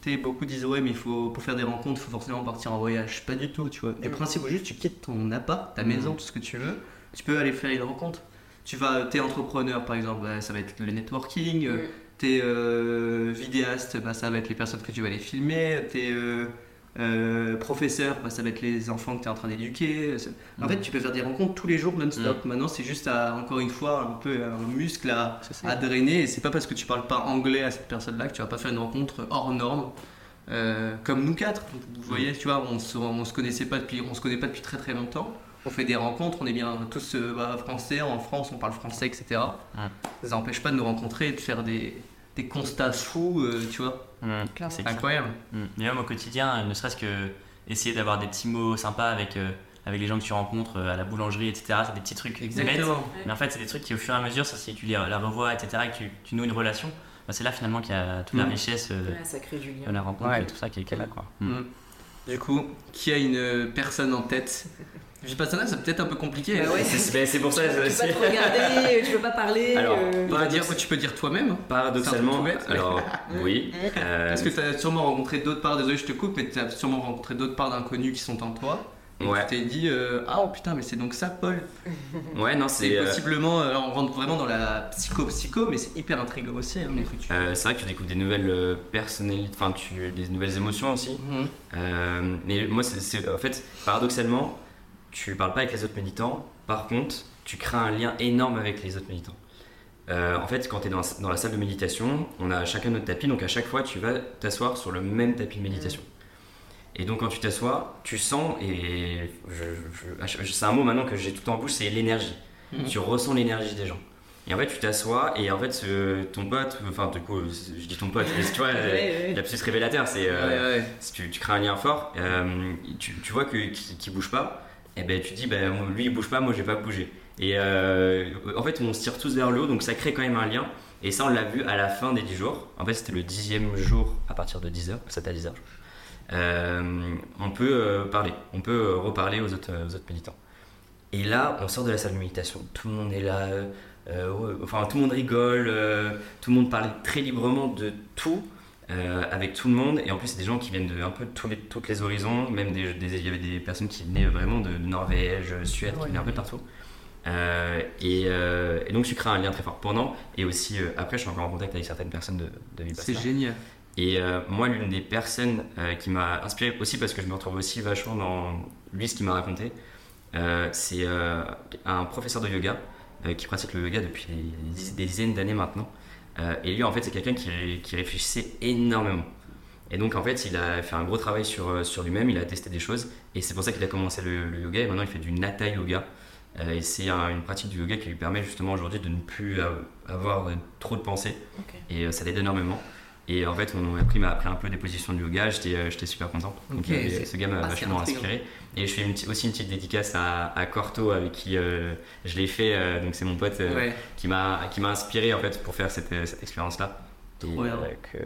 tu sais, beaucoup disent ouais, mais faut pour faire des rencontres, il faut forcément partir en voyage. Pas du tout, tu vois. Mm. principe juste tu quittes ton appart, ta Mm. maison, tout ce que tu veux, tu peux aller faire une rencontre. Tu vas, t'es entrepreneur par exemple, bah, ça va être le networking. euh, Mm. T'es euh, vidéaste, bah, ça va être les personnes que tu vas aller filmer. T'es euh, euh, professeur, bah, ça va être les enfants que tu es en train d'éduquer. En Mm. fait, tu peux faire des rencontres tous les jours non-stop. Maintenant, c'est juste à, encore une fois un peu un muscle à, à drainer. Et c'est pas parce que tu parles pas anglais à cette personne-là que tu vas pas faire une rencontre hors norme. Euh, comme nous quatre, vous voyez, tu vois, on se, on se connaissait pas depuis, on se connaît pas depuis très très longtemps. On fait des rencontres, on est bien tous euh, bah, français, en France on parle français, etc. Ça n'empêche pas de nous rencontrer et de faire des, des constats fous, euh, tu vois. Mm. Clairement. C'est incroyable. Mm. Mais même au quotidien, euh, ne serait-ce que essayer d'avoir des petits mots sympas avec, euh, avec les gens que tu rencontres euh, à la boulangerie, etc. C'est des petits trucs bêtes. Mais en fait, c'est des trucs qui, au fur et à mesure, ça, si tu les- la revois, etc., et que tu, tu noues une relation, bah, c'est là finalement qu'il y a toute la Mm. richesse euh, Ouais, ça crée du lien. de la rencontre Ouais. et tout ça qui est, là. Quoi. Mm. Mm. Du coup, qui a une personne en tête? <laughs> Vipassana, c'est peut-être un peu compliqué. Bah ouais. C'est pour ça. Tu peux pas te regarder, tu peux pas parler. Alors, euh, dire, tu peux dire toi-même. Paradoxalement, bête, mais- alors <laughs> oui. euh, Parce que tu as sûrement rencontré d'autres parts, désolé je te coupe, mais tu as sûrement rencontré d'autres parts d'inconnus qui sont en toi. Et Ouais. tu t'es dit, euh, ah oh, putain, mais c'est donc ça, Paul. <laughs> ouais, non, C'est euh, possiblement, euh, on rentre vraiment dans la psycho-psycho, mais c'est hyper intriguant aussi. Hein, les trucs. euh, c'est vrai que tu découvres des nouvelles personnalités, enfin, tu, des nouvelles émotions aussi. Mhm. Euh, mais moi, c'est en fait, paradoxalement, tu parles pas avec les autres méditants. Par contre, tu crées un lien énorme avec les autres méditants. Euh, en fait, quand tu es dans, dans la salle de méditation, on a chacun notre tapis, donc à chaque fois, tu vas t'asseoir sur le même tapis de méditation. Et donc, quand tu t'assois, tu sens, et c'est un mot maintenant que j'ai tout en bouche, c'est l'énergie. Mhm. Tu ressens l'énergie des gens. Et en fait, tu t'assois, et en fait, ce- ton pote, enfin, du coup, je dis ton pote, mais tu vois, <laughs> Ouais, ouais. plus révélateur, c'est. euh, Ouais, tu, tu crées un lien fort, euh, tu, tu vois que qui, qui bouge pas, et ben tu dis ben lui il bouge pas, moi je vais pas bouger. Et euh, en fait on se tire tous vers le haut, donc ça crée quand même un lien. Et ça on l'a vu à la fin des 10 jours. En fait c'était le dixième jour à partir de 10h, c'était à 10h. Euh, on peut euh, parler, on peut euh, reparler aux autres, aux autres méditants. Et là on sort de la salle de méditation, tout le monde est là, euh, enfin tout le monde rigole, euh, tout le monde parle très librement de tout euh, avec tout le monde et en plus c'est des gens qui viennent de un peu de tous les, toutes les horizons même des, des- il y avait des personnes qui venaient vraiment de Norvège Suède qui venaient un peu de partout Euh, et, euh, et donc tu crées un lien très fort pendant et aussi euh, après je suis encore en contact avec certaines personnes de, de Vipassana. C'est génial. Et euh, moi, l'une des personnes euh, qui m'a inspiré aussi, parce que je me retrouve aussi vachement dans lui, ce qu'il m'a raconté, euh, c'est euh, un professeur de yoga euh, qui pratique le yoga depuis des dizaines d'années maintenant. Euh, et lui, en fait, c'est quelqu'un qui, qui réfléchissait énormément. Et donc, en fait, il a fait un gros travail sur, euh, sur lui-même, il a testé des choses. Et c'est pour ça qu'il a commencé le, le yoga. Et maintenant, il fait du Nata Yoga. Euh, et c'est un- une pratique du yoga qui lui permet justement aujourd'hui de ne plus euh, avoir euh, trop de pensées. Et euh, ça l'aide énormément. Et en fait, mon appris m'a appris un peu des positions de yoga, j'étais euh, j'étais super content. Donc, euh, ce gars m'a vachement inspiré. Et je fais une, aussi une petite dédicace à, à Corto, avec qui euh, je l'ai fait. euh, donc, c'est mon pote euh, Ouais. qui m'a qui m'a inspiré en fait pour faire cette, cette expérience-là. Et, que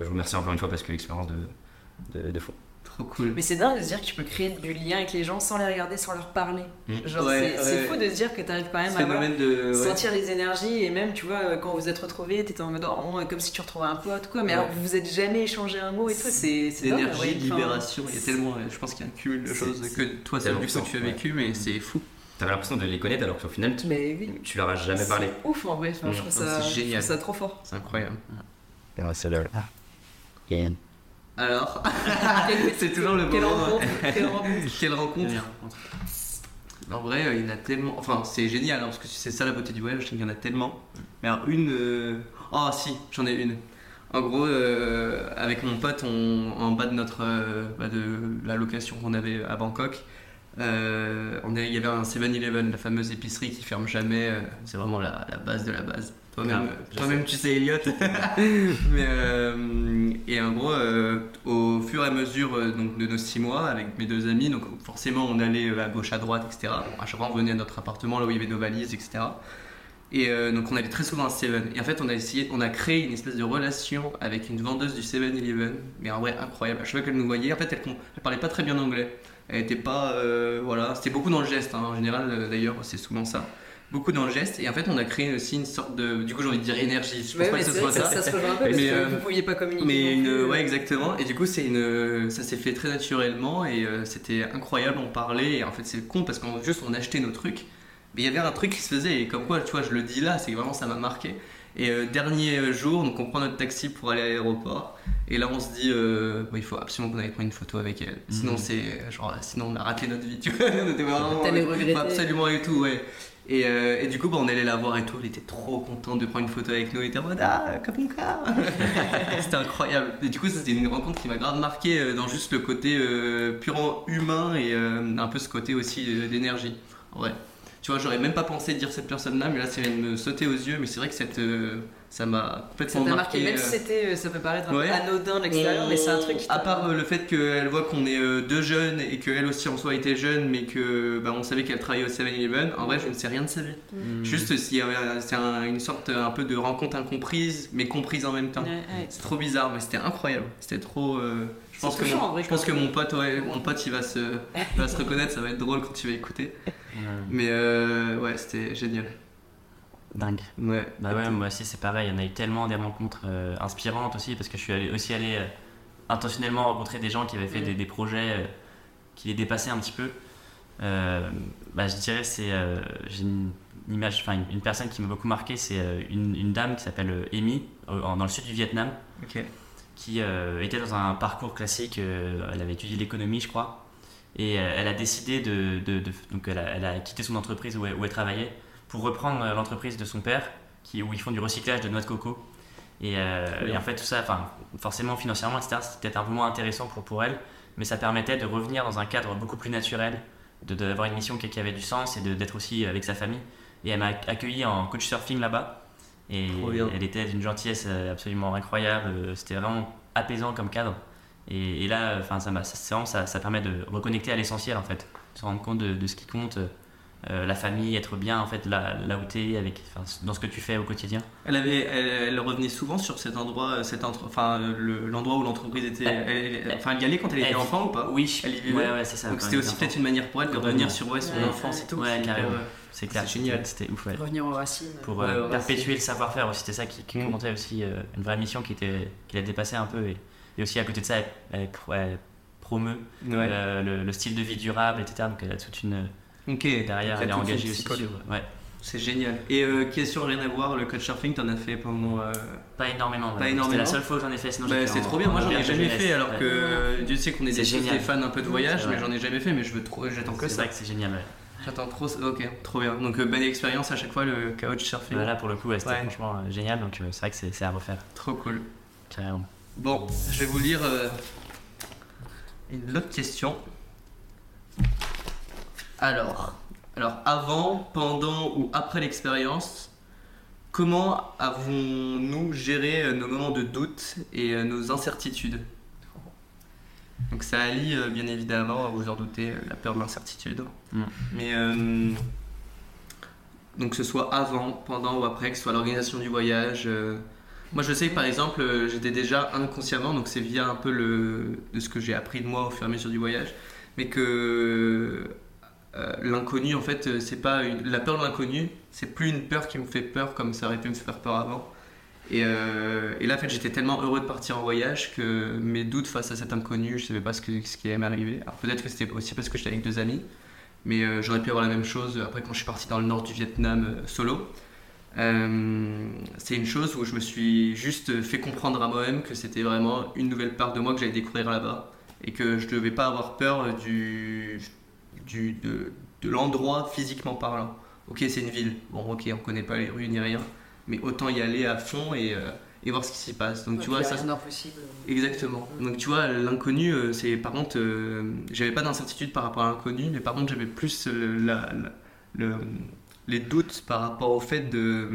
je vous remercie encore une fois parce que l'expérience de, de, de fou. Trop cool. Mais c'est dingue de se dire que tu peux créer du lien avec les gens sans les regarder, sans leur parler. Mm. Genre, Ouais, c'est c'est ouais. fou de se dire que t'arrives quand même à de. sentir les énergies et même, tu vois, euh, quand vous êtes retrouvés, t'étais en mode oh, comme si tu retrouvais un pote, quoi. Mais Ouais. alors, vous vous êtes jamais échangé un mot et tout. C'est c'est L'énergie, libération, il y a tellement, je pense qu'il y a un cumul de C'est- choses que toi, vu que tu as ouais. vécu, mais c'est fou. T'avais l'impression de les connaître alors qu'au final, tu, Mais oui. tu leur as jamais parlé. C'est Ouf en vrai, Enfin, je, trouve ça, c'est je génial. trouve ça trop fort. C'est incroyable. Ah. Alors, <laughs> <laughs> c'est toujours le Quelle moment. <laughs> rencontre, quelle rencontre. Quelle rencontre En vrai, euh, il y en a tellement. Enfin, c'est génial, hein, parce que c'est ça la beauté du sais qu'il y en a tellement. Mais alors, une. euh, Oh, si, j'en ai une. En gros, euh, avec mon pote, on, en bas de notre. euh, bah, de la location qu'on avait à Bangkok, euh, on est- il y avait un 7-Eleven, la fameuse épicerie qui ferme jamais. euh, c'est vraiment la, la base de la base. Toi-même, Ah, euh, tu sais, Elliot. <laughs> Mais, euh, et en gros, euh, au fur et à mesure euh, donc, de nos six mois avec mes deux amis, donc forcément on allait à gauche, à droite, etc. Bon, à chaque fois on venait à notre appartement là où il y avait nos valises, etc. Et donc on allait très souvent à Seven. Et en fait on a essayé, on a créé une espèce de relation avec une vendeuse du 7-Eleven, mais en vrai incroyable. À chaque fois qu'elle nous voyait, en fait elle, elle parlait pas très bien anglais. Elle était pas, voilà, c'était beaucoup dans le geste. hein. En général, d'ailleurs, c'est souvent ça. Beaucoup dans le geste. Et en fait on a créé aussi une sorte de, du coup j'ai envie de dire énergie. Je pense Ouais, pas que ce soit ça, ça. ça se rejoint un peu Mais, parce que euh, vous pouviez pas communiquer. Mais une, ouais, exactement. Et du coup, c'est une, ça s'est fait très naturellement et euh, c'était incroyable. On parlait. Et en fait, c'est con parce qu'en juste on achetait nos trucs. Mais il y avait un truc qui se faisait et comme quoi, tu vois, je le dis là, c'est que vraiment ça m'a marqué. Et euh, dernier jour, donc on prend notre taxi pour aller à l'aéroport. Et là, on se dit, euh, bon, il faut absolument qu'on aille prendre une photo avec elle. Sinon, Mhm. c'est euh, genre, sinon on a raté notre vie. Tu vois, <laughs> on était vraiment T'allais regretter. absolument et tout, ouais. Et, euh, et du coup, bah, on allait la voir et tout. Elle était trop contente de prendre une photo avec nous. Elle était en mode Ah, Kapunka <laughs> C'était incroyable. Et du coup, ça, c'était une rencontre qui m'a grave marqué euh, dans juste le côté euh, purement humain et euh, un peu ce côté aussi d'énergie. Vrai. Tu vois, j'aurais même pas pensé dire cette personne-là, mais là, ça vient de me sauter aux yeux. Mais c'est vrai que cette, ça m'a Ça complètement t'a marqué, même euh, si c'était, euh, ça peut paraître un peu anodin de l'extérieur, mais c'est un truc qui À part euh, le fait qu'elle voit qu'on est euh, deux jeunes et qu'elle aussi en soi était jeune, mais que bah, on savait qu'elle travaillait au 7-Eleven, en vrai, je ne sais rien de sa vie. Mm. Juste, s'il y avait- c'est un- une sorte un peu de rencontre incomprise, mais comprise en même temps. Ouais, ouais. C'est trop bizarre, mais c'était incroyable. C'était trop. euh, je pense, que mon, en vrai, je pense que même. mon pote, ouais, mon pote, il va se, il va se reconnaître. Ça va être drôle quand tu vas écouter. Ouais. Mais euh, ouais, c'était génial. Dingue. Ouais. Bah ouais, moi aussi c'est pareil, il y en a eu tellement des rencontres euh, inspirantes aussi, parce que je suis allé- aussi allé euh, intentionnellement rencontrer des gens qui avaient fait des, des projets euh, qui les dépassaient un petit peu. Bah, je dirais c'est j'ai une image, enfin une, une personne qui m'a beaucoup marqué, c'est une, une dame qui s'appelle Amy, dans le sud du Vietnam, qui était dans un parcours classique, elle avait étudié l'économie je crois, et elle a décidé de, de- de- donc elle a, elle a quitté son entreprise où elle, où elle travaillait pour reprendre euh, l'entreprise de son père, qui, où ils font du recyclage de noix de coco. Et, euh, et en fait tout ça, enfin forcément financièrement etc, c'était peut-être un peu moins intéressant pour, pour elle, mais ça permettait de revenir dans un cadre beaucoup plus naturel, de- d'avoir une mission qui, qui avait du sens et de- d'être aussi avec sa famille. Et elle m'a accueilli en coach surfing là-bas. Et elle était d'une gentillesse euh, absolument incroyable. C'était vraiment apaisant comme cadre. Et, et là, enfin, ça, ça, ça permet de reconnecter à l'essentiel en fait, de se rendre compte de, de ce qui compte, euh, la famille, être bien en fait là, là où t'es, avec, enfin, dans ce que tu fais au quotidien. Elle avait, elle, elle revenait souvent sur cet endroit, euh, cet entre- enfin euh, le- l'endroit où l'entreprise était. Elle- elle- elle- enfin, elle y allait quand elle était Elle- enfant ou pas? Oui, Elle y vivait ouais, ouais, c'est ça. Donc c'était elle aussi peut-être une manière pour elle de revenir sur ouais, son Ouais, enfance et tout. Ouais, C'est carrément. C'est clair, C'est génial. C'était ouf, ouais. Revenir aux racines. Pour Ouais, euh, perpétuer le savoir-faire aussi, c'était ça qui, qui Mm. comptait aussi, euh, une vraie mission qui, était, qui la dépassait un peu. Et, et aussi à côté de ça, elle, elle, elle promeut Ouais. euh, le, le style de vie durable, etc. Donc elle a toute une. Ok. Derrière, elle est engagée aussi. sur- ouais. C'est génial. Et euh, question rien à voir, le coach surfing, t'en as fait pendant. euh, Pas énormément. Pas ouais. C'était énormément. la seule fois où j'en ai fait. Sinon Bah, c'est trop bien, moi en j'en ai jamais fait alors Ouais. que euh, Dieu sait qu'on est C'est des, fans un peu de voyage, C'est mais j'en ai jamais fait, mais je veux trop, j'attends que C'est ça. vrai que c'est génial. ouais. J'attends trop, ok, trop bien. Donc euh, bonne expérience à chaque fois le couch surfing. Bah, là pour le coup, ouais, c'était franchement génial. Donc c'est vrai que c'est c'est à refaire. Trop cool. Carrément. Bon, je vais vous lire une autre question. Alors, alors, avant, pendant ou après l'expérience, comment avons-nous géré euh, nos moments de doute et euh, nos incertitudes? Donc ça allie euh, bien évidemment, vous en doutez, la peur de l'incertitude. Mm. Mais euh, donc que ce soit avant, pendant ou après, que ce soit l'organisation du voyage. euh, moi, je sais que par exemple, euh, j'étais déjà inconsciemment, donc c'est via un peu le, de ce que j'ai appris de moi au fur et à mesure du voyage, mais que euh, l'inconnu, en fait, euh, c'est pas une- la peur de l'inconnu, c'est plus une peur qui me fait peur comme ça aurait pu me faire peur avant. Et, euh, là, en fait, j'étais tellement heureux de partir en voyage que mes doutes face à cet inconnu, je savais pas ce, qui allait m'arriver. Alors peut-être que c'était aussi parce que j'étais avec deux amis, mais j'aurais pu avoir la même chose après quand je suis parti dans le nord du Vietnam solo. C'est une chose où je me suis juste fait comprendre à moi-même que c'était vraiment une nouvelle part de moi que j'allais découvrir là-bas et que je devais pas avoir peur du, du, de, de l'endroit physiquement parlant. Ok, c'est une ville, bon, ok, on connaît pas les rues ni rien, mais autant y aller à fond et, euh, et voir ce qui s'y passe. Donc tu vois, ça, rien d'impossible. Exactement. Donc tu vois, l'inconnu, euh, c'est par contre, euh, j'avais pas d'incertitude par rapport à l'inconnu, mais par contre j'avais plus euh, la- la- le- les doutes par rapport au fait de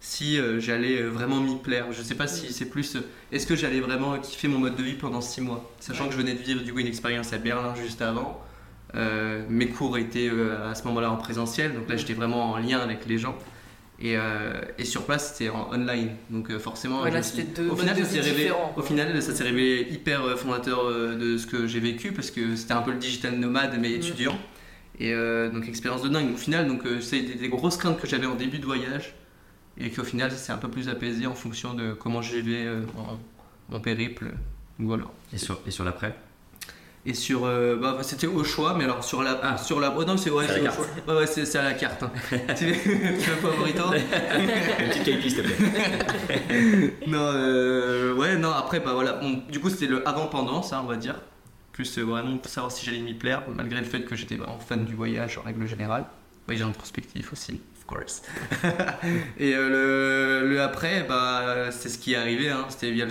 si j'allais vraiment m'y plaire. Je sais pas si c'est plus, est-ce que j'allais vraiment kiffer mon mode de vie pendant six mois, sachant que je venais de vivre du coup une expérience à Berlin juste avant. Euh, mes cours étaient euh, à ce moment-là en présentiel, donc là j'étais vraiment en lien avec les gens. Et, euh, et sur place c'était en online, donc euh, forcément. Ouais, je là, me suis- c'était deux au final, ça s'est révélé, différents, au quoi. final, ça s'est révélé hyper fondateur euh, de ce que j'ai vécu parce que c'était un peu le digital nomade mais Mm. étudiant. Et euh, donc expérience de dingue. Au final, donc euh, c'est des, des grosses craintes que j'avais en début de voyage et qu'au final, ça s'est un peu plus apaisé en fonction de comment je vivais euh, mon, périple. Voilà. Et sur, et sur l'après? Et sur, euh, bah, c'était au choix, mais alors sur la, Ah. sur la, oh non c'est ouais, C'est à la. Ouais, ouais, c'est à la carte. hein. <laughs> tu veux, tu veux pas burrito Une petite cake, s'il te plaît. <laughs> Non, euh, ouais, non, après, bah voilà. Bon, du coup, c'était le avant-pendant, ça, on va dire. Plus euh, vraiment pour savoir si j'allais m'y plaire, malgré le fait que j'étais vraiment fan du voyage en règle générale. Voyage introspectif aussi, faut course. <laughs> et euh, le, le après, bah, c'est ce qui est arrivé. Hein. C'était via le,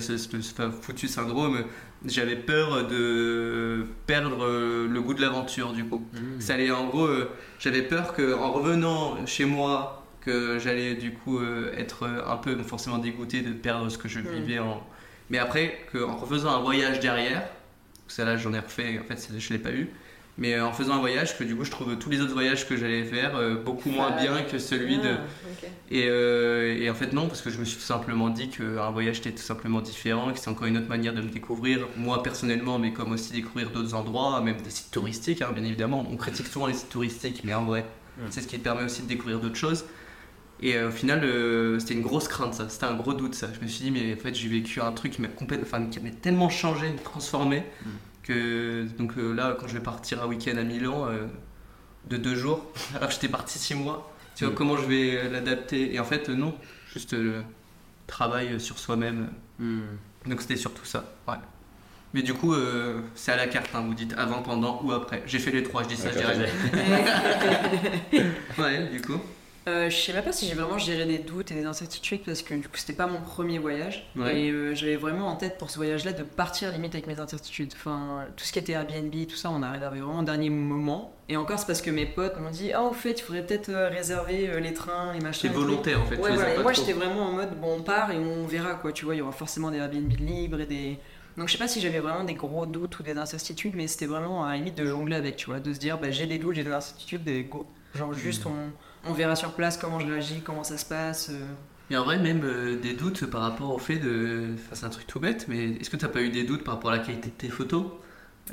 foutu syndrome. J'avais peur de perdre euh, le goût de l'aventure, du coup. Ça allait, en gros, euh, j'avais peur qu'en revenant chez moi, que j'allais du coup euh, être un peu forcément dégoûté de perdre ce que je vivais en. Mais après, qu'en refaisant un voyage derrière, ça là j'en ai refait, en fait je l'ai pas eu, mais euh, en faisant un voyage, que du coup je trouve tous les autres voyages que j'allais faire euh, beaucoup moins Ah, bien que celui de. Et, euh, et en fait non, parce que je me suis tout simplement dit qu'un voyage était tout simplement différent, que c'est encore une autre manière de le découvrir, moi personnellement, mais comme aussi découvrir d'autres endroits, même des sites touristiques, hein, bien évidemment. On critique souvent les sites touristiques, mais en vrai, c'est ce qui te permet aussi de découvrir d'autres choses. Et euh, au final, euh, c'était une grosse crainte, ça. C'était un gros doute, ça. Je me suis dit, mais en fait, j'ai vécu un truc qui m'a complètement, enfin, qui m'a tellement changé, transformé, que donc euh, là, quand je vais partir un week-end à Milan euh, de deux jours, <laughs> alors que j'étais parti six mois, tu vois Mm. comment je vais euh, l'adapter? Et en fait, non, juste le travail sur soi-même. Donc c'était surtout ça, ouais. Mais du coup, euh, c'est à la carte, hein, vous dites avant, pendant ou après. J'ai fait les trois, je dis ça, je dirais. <laughs> Ouais, du coup. Euh, je sais même pas si j'ai vraiment géré des doutes et des incertitudes parce que du coup c'était pas mon premier voyage Ouais. et euh, j'avais vraiment en tête pour ce voyage-là de partir limite avec mes incertitudes. Enfin tout ce qui était Airbnb, tout ça, on a réservé vraiment au dernier moment. Et encore c'est parce que mes potes m'ont dit ah au fait il faudrait peut-être euh, réserver euh, les trains, les machins. Tout. volontaire en fait. Ouais, voilà. Et moi j'étais vraiment en mode bon on part et on verra quoi. Tu vois il y aura forcément des Airbnb libres et des donc je sais pas si j'avais vraiment des gros doutes ou des incertitudes, mais c'était vraiment à la limite de jongler avec, tu vois, de se dire bah, j'ai des doutes, j'ai des incertitudes, des go. Genre juste on, on verra sur place comment je réagis, comment ça se passe. euh. Mais en vrai, même euh, des doutes par rapport au fait de. Enfin, c'est un truc tout bête, mais est-ce que t'as pas eu des doutes par rapport à la qualité de tes photos?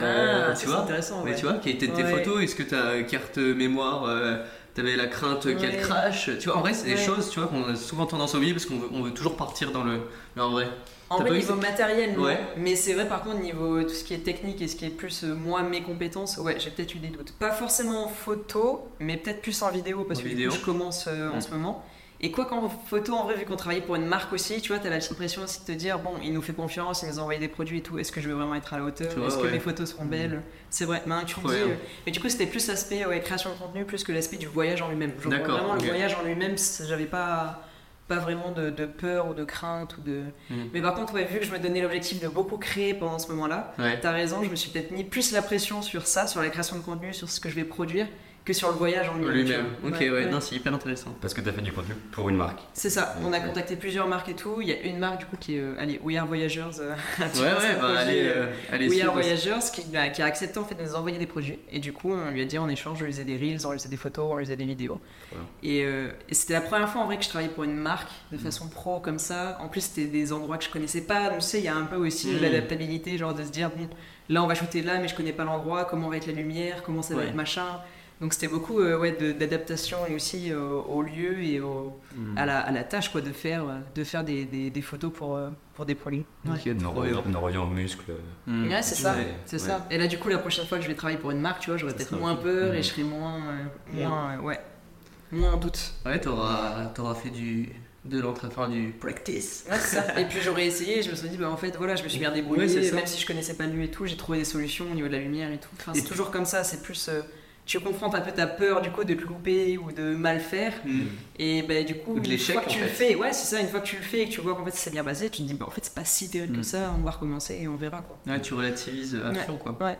Euh, Ah, Tu c'est vois intéressant. Mais tu vois, qualité de tes Ouais. photos, est-ce que ta carte mémoire, euh, t'avais la crainte qu'elle crache? Tu vois, en vrai, c'est des choses, tu vois, qu'on a souvent tendance à oublier parce qu'on veut, on veut toujours partir dans le. Mais en vrai. En vrai, niveau matériel, non. Ouais. Mais c'est vrai, par contre, niveau tout ce qui est technique et ce qui est plus euh, moi, mes compétences, ouais, j'ai peut-être eu des doutes. Pas forcément en photo, mais peut-être plus en vidéo, parce En que vidéo. coup, je commence euh, en Ouais. ce moment. Et quoi qu'en photo, en vrai, vu qu'on travaillait pour une marque aussi, tu vois, t'as la petite pression aussi de te dire, bon, il nous fait confiance, il nous a envoyé des produits et tout, est-ce que je vais vraiment être à la hauteur? Est-ce que mes photos seront belles? C'est vrai, que tu dis. euh, Mais du coup, c'était plus l'aspect ouais, création de contenu, plus que l'aspect du voyage en lui-même. D'accord, Vraiment, le voyage en lui-même, j'avais pas pas vraiment de, de peur ou de crainte ou de Mm. mais par contre ouais, vu que je me donnais l'objectif de beaucoup créer pendant ce moment-là Ouais. t'as raison je me suis peut-être mis plus la pression sur ça sur la création de contenu sur ce que je vais produire que sur le voyage en lui-même. tu. Ok, Ouais, non, c'est hyper intéressant. Parce que t'as fait du contenu pour une marque. c'est ça on a contacté plusieurs marques et tout. Il y a une marque du coup qui est euh, allez We Are Voyagers euh, <laughs> tu Ouais, ouais, bah allez, euh, euh, allez We Are suivre. Voyagers qui, bah, qui a accepté en fait de nous envoyer des produits. Et du coup on lui a dit en échange on lui faisait des reels, on lui faisait des photos, on lui faisait des vidéos. Et, euh, et c'était la première fois en vrai que je travaillais pour une marque de façon pro comme ça. En plus c'était des endroits que je connaissais pas. Donc tu sais il y a un peu aussi Mm. l'adaptabilité genre de se dire bon là on va shooter là mais je connais pas l'endroit. Comment va être la lumière? Comment ça va Ouais. être machin? Donc c'était beaucoup euh, ouais, de- d'adaptation et aussi euh, au lieu et au, Mm. à, la, à la tâche quoi de faire euh, de faire des, des, des photos pour, euh, pour des produits Ouais. Ok, Nos trop bien. reliants- nos reliants muscles. Mm. Ouais, c'est ça, Ouais, ça. Et là, du coup, la prochaine fois que je vais travailler pour une marque, tu vois, j'aurai peut-être moins peur et Mhm. je serai moins, euh, moins, euh, ouais, moins en doute. Ouais, t'auras t'auras fait du. de l'entraînement du practice. Ouais, c'est ça. Et puis j'aurais essayé, et je me suis dit, bah en fait, voilà, je me suis bien débrouillé, même si je connaissais pas le lieu et tout, j'ai trouvé des solutions au niveau de la lumière et tout. Enfin, Et c'est toujours comme ça, c'est plus. euh, tu confrontes un peu ta peur du coup de te louper ou de mal faire et bah, du coup une fois que tu le fais ouais c'est ça une fois que tu le fais et que tu vois qu'en fait c'est bien basé tu te dis bah en fait c'est pas si terrible que Mm. ça on va recommencer et on verra quoi Ouais, tu relativises à Ouais. fond, quoi. Ouais.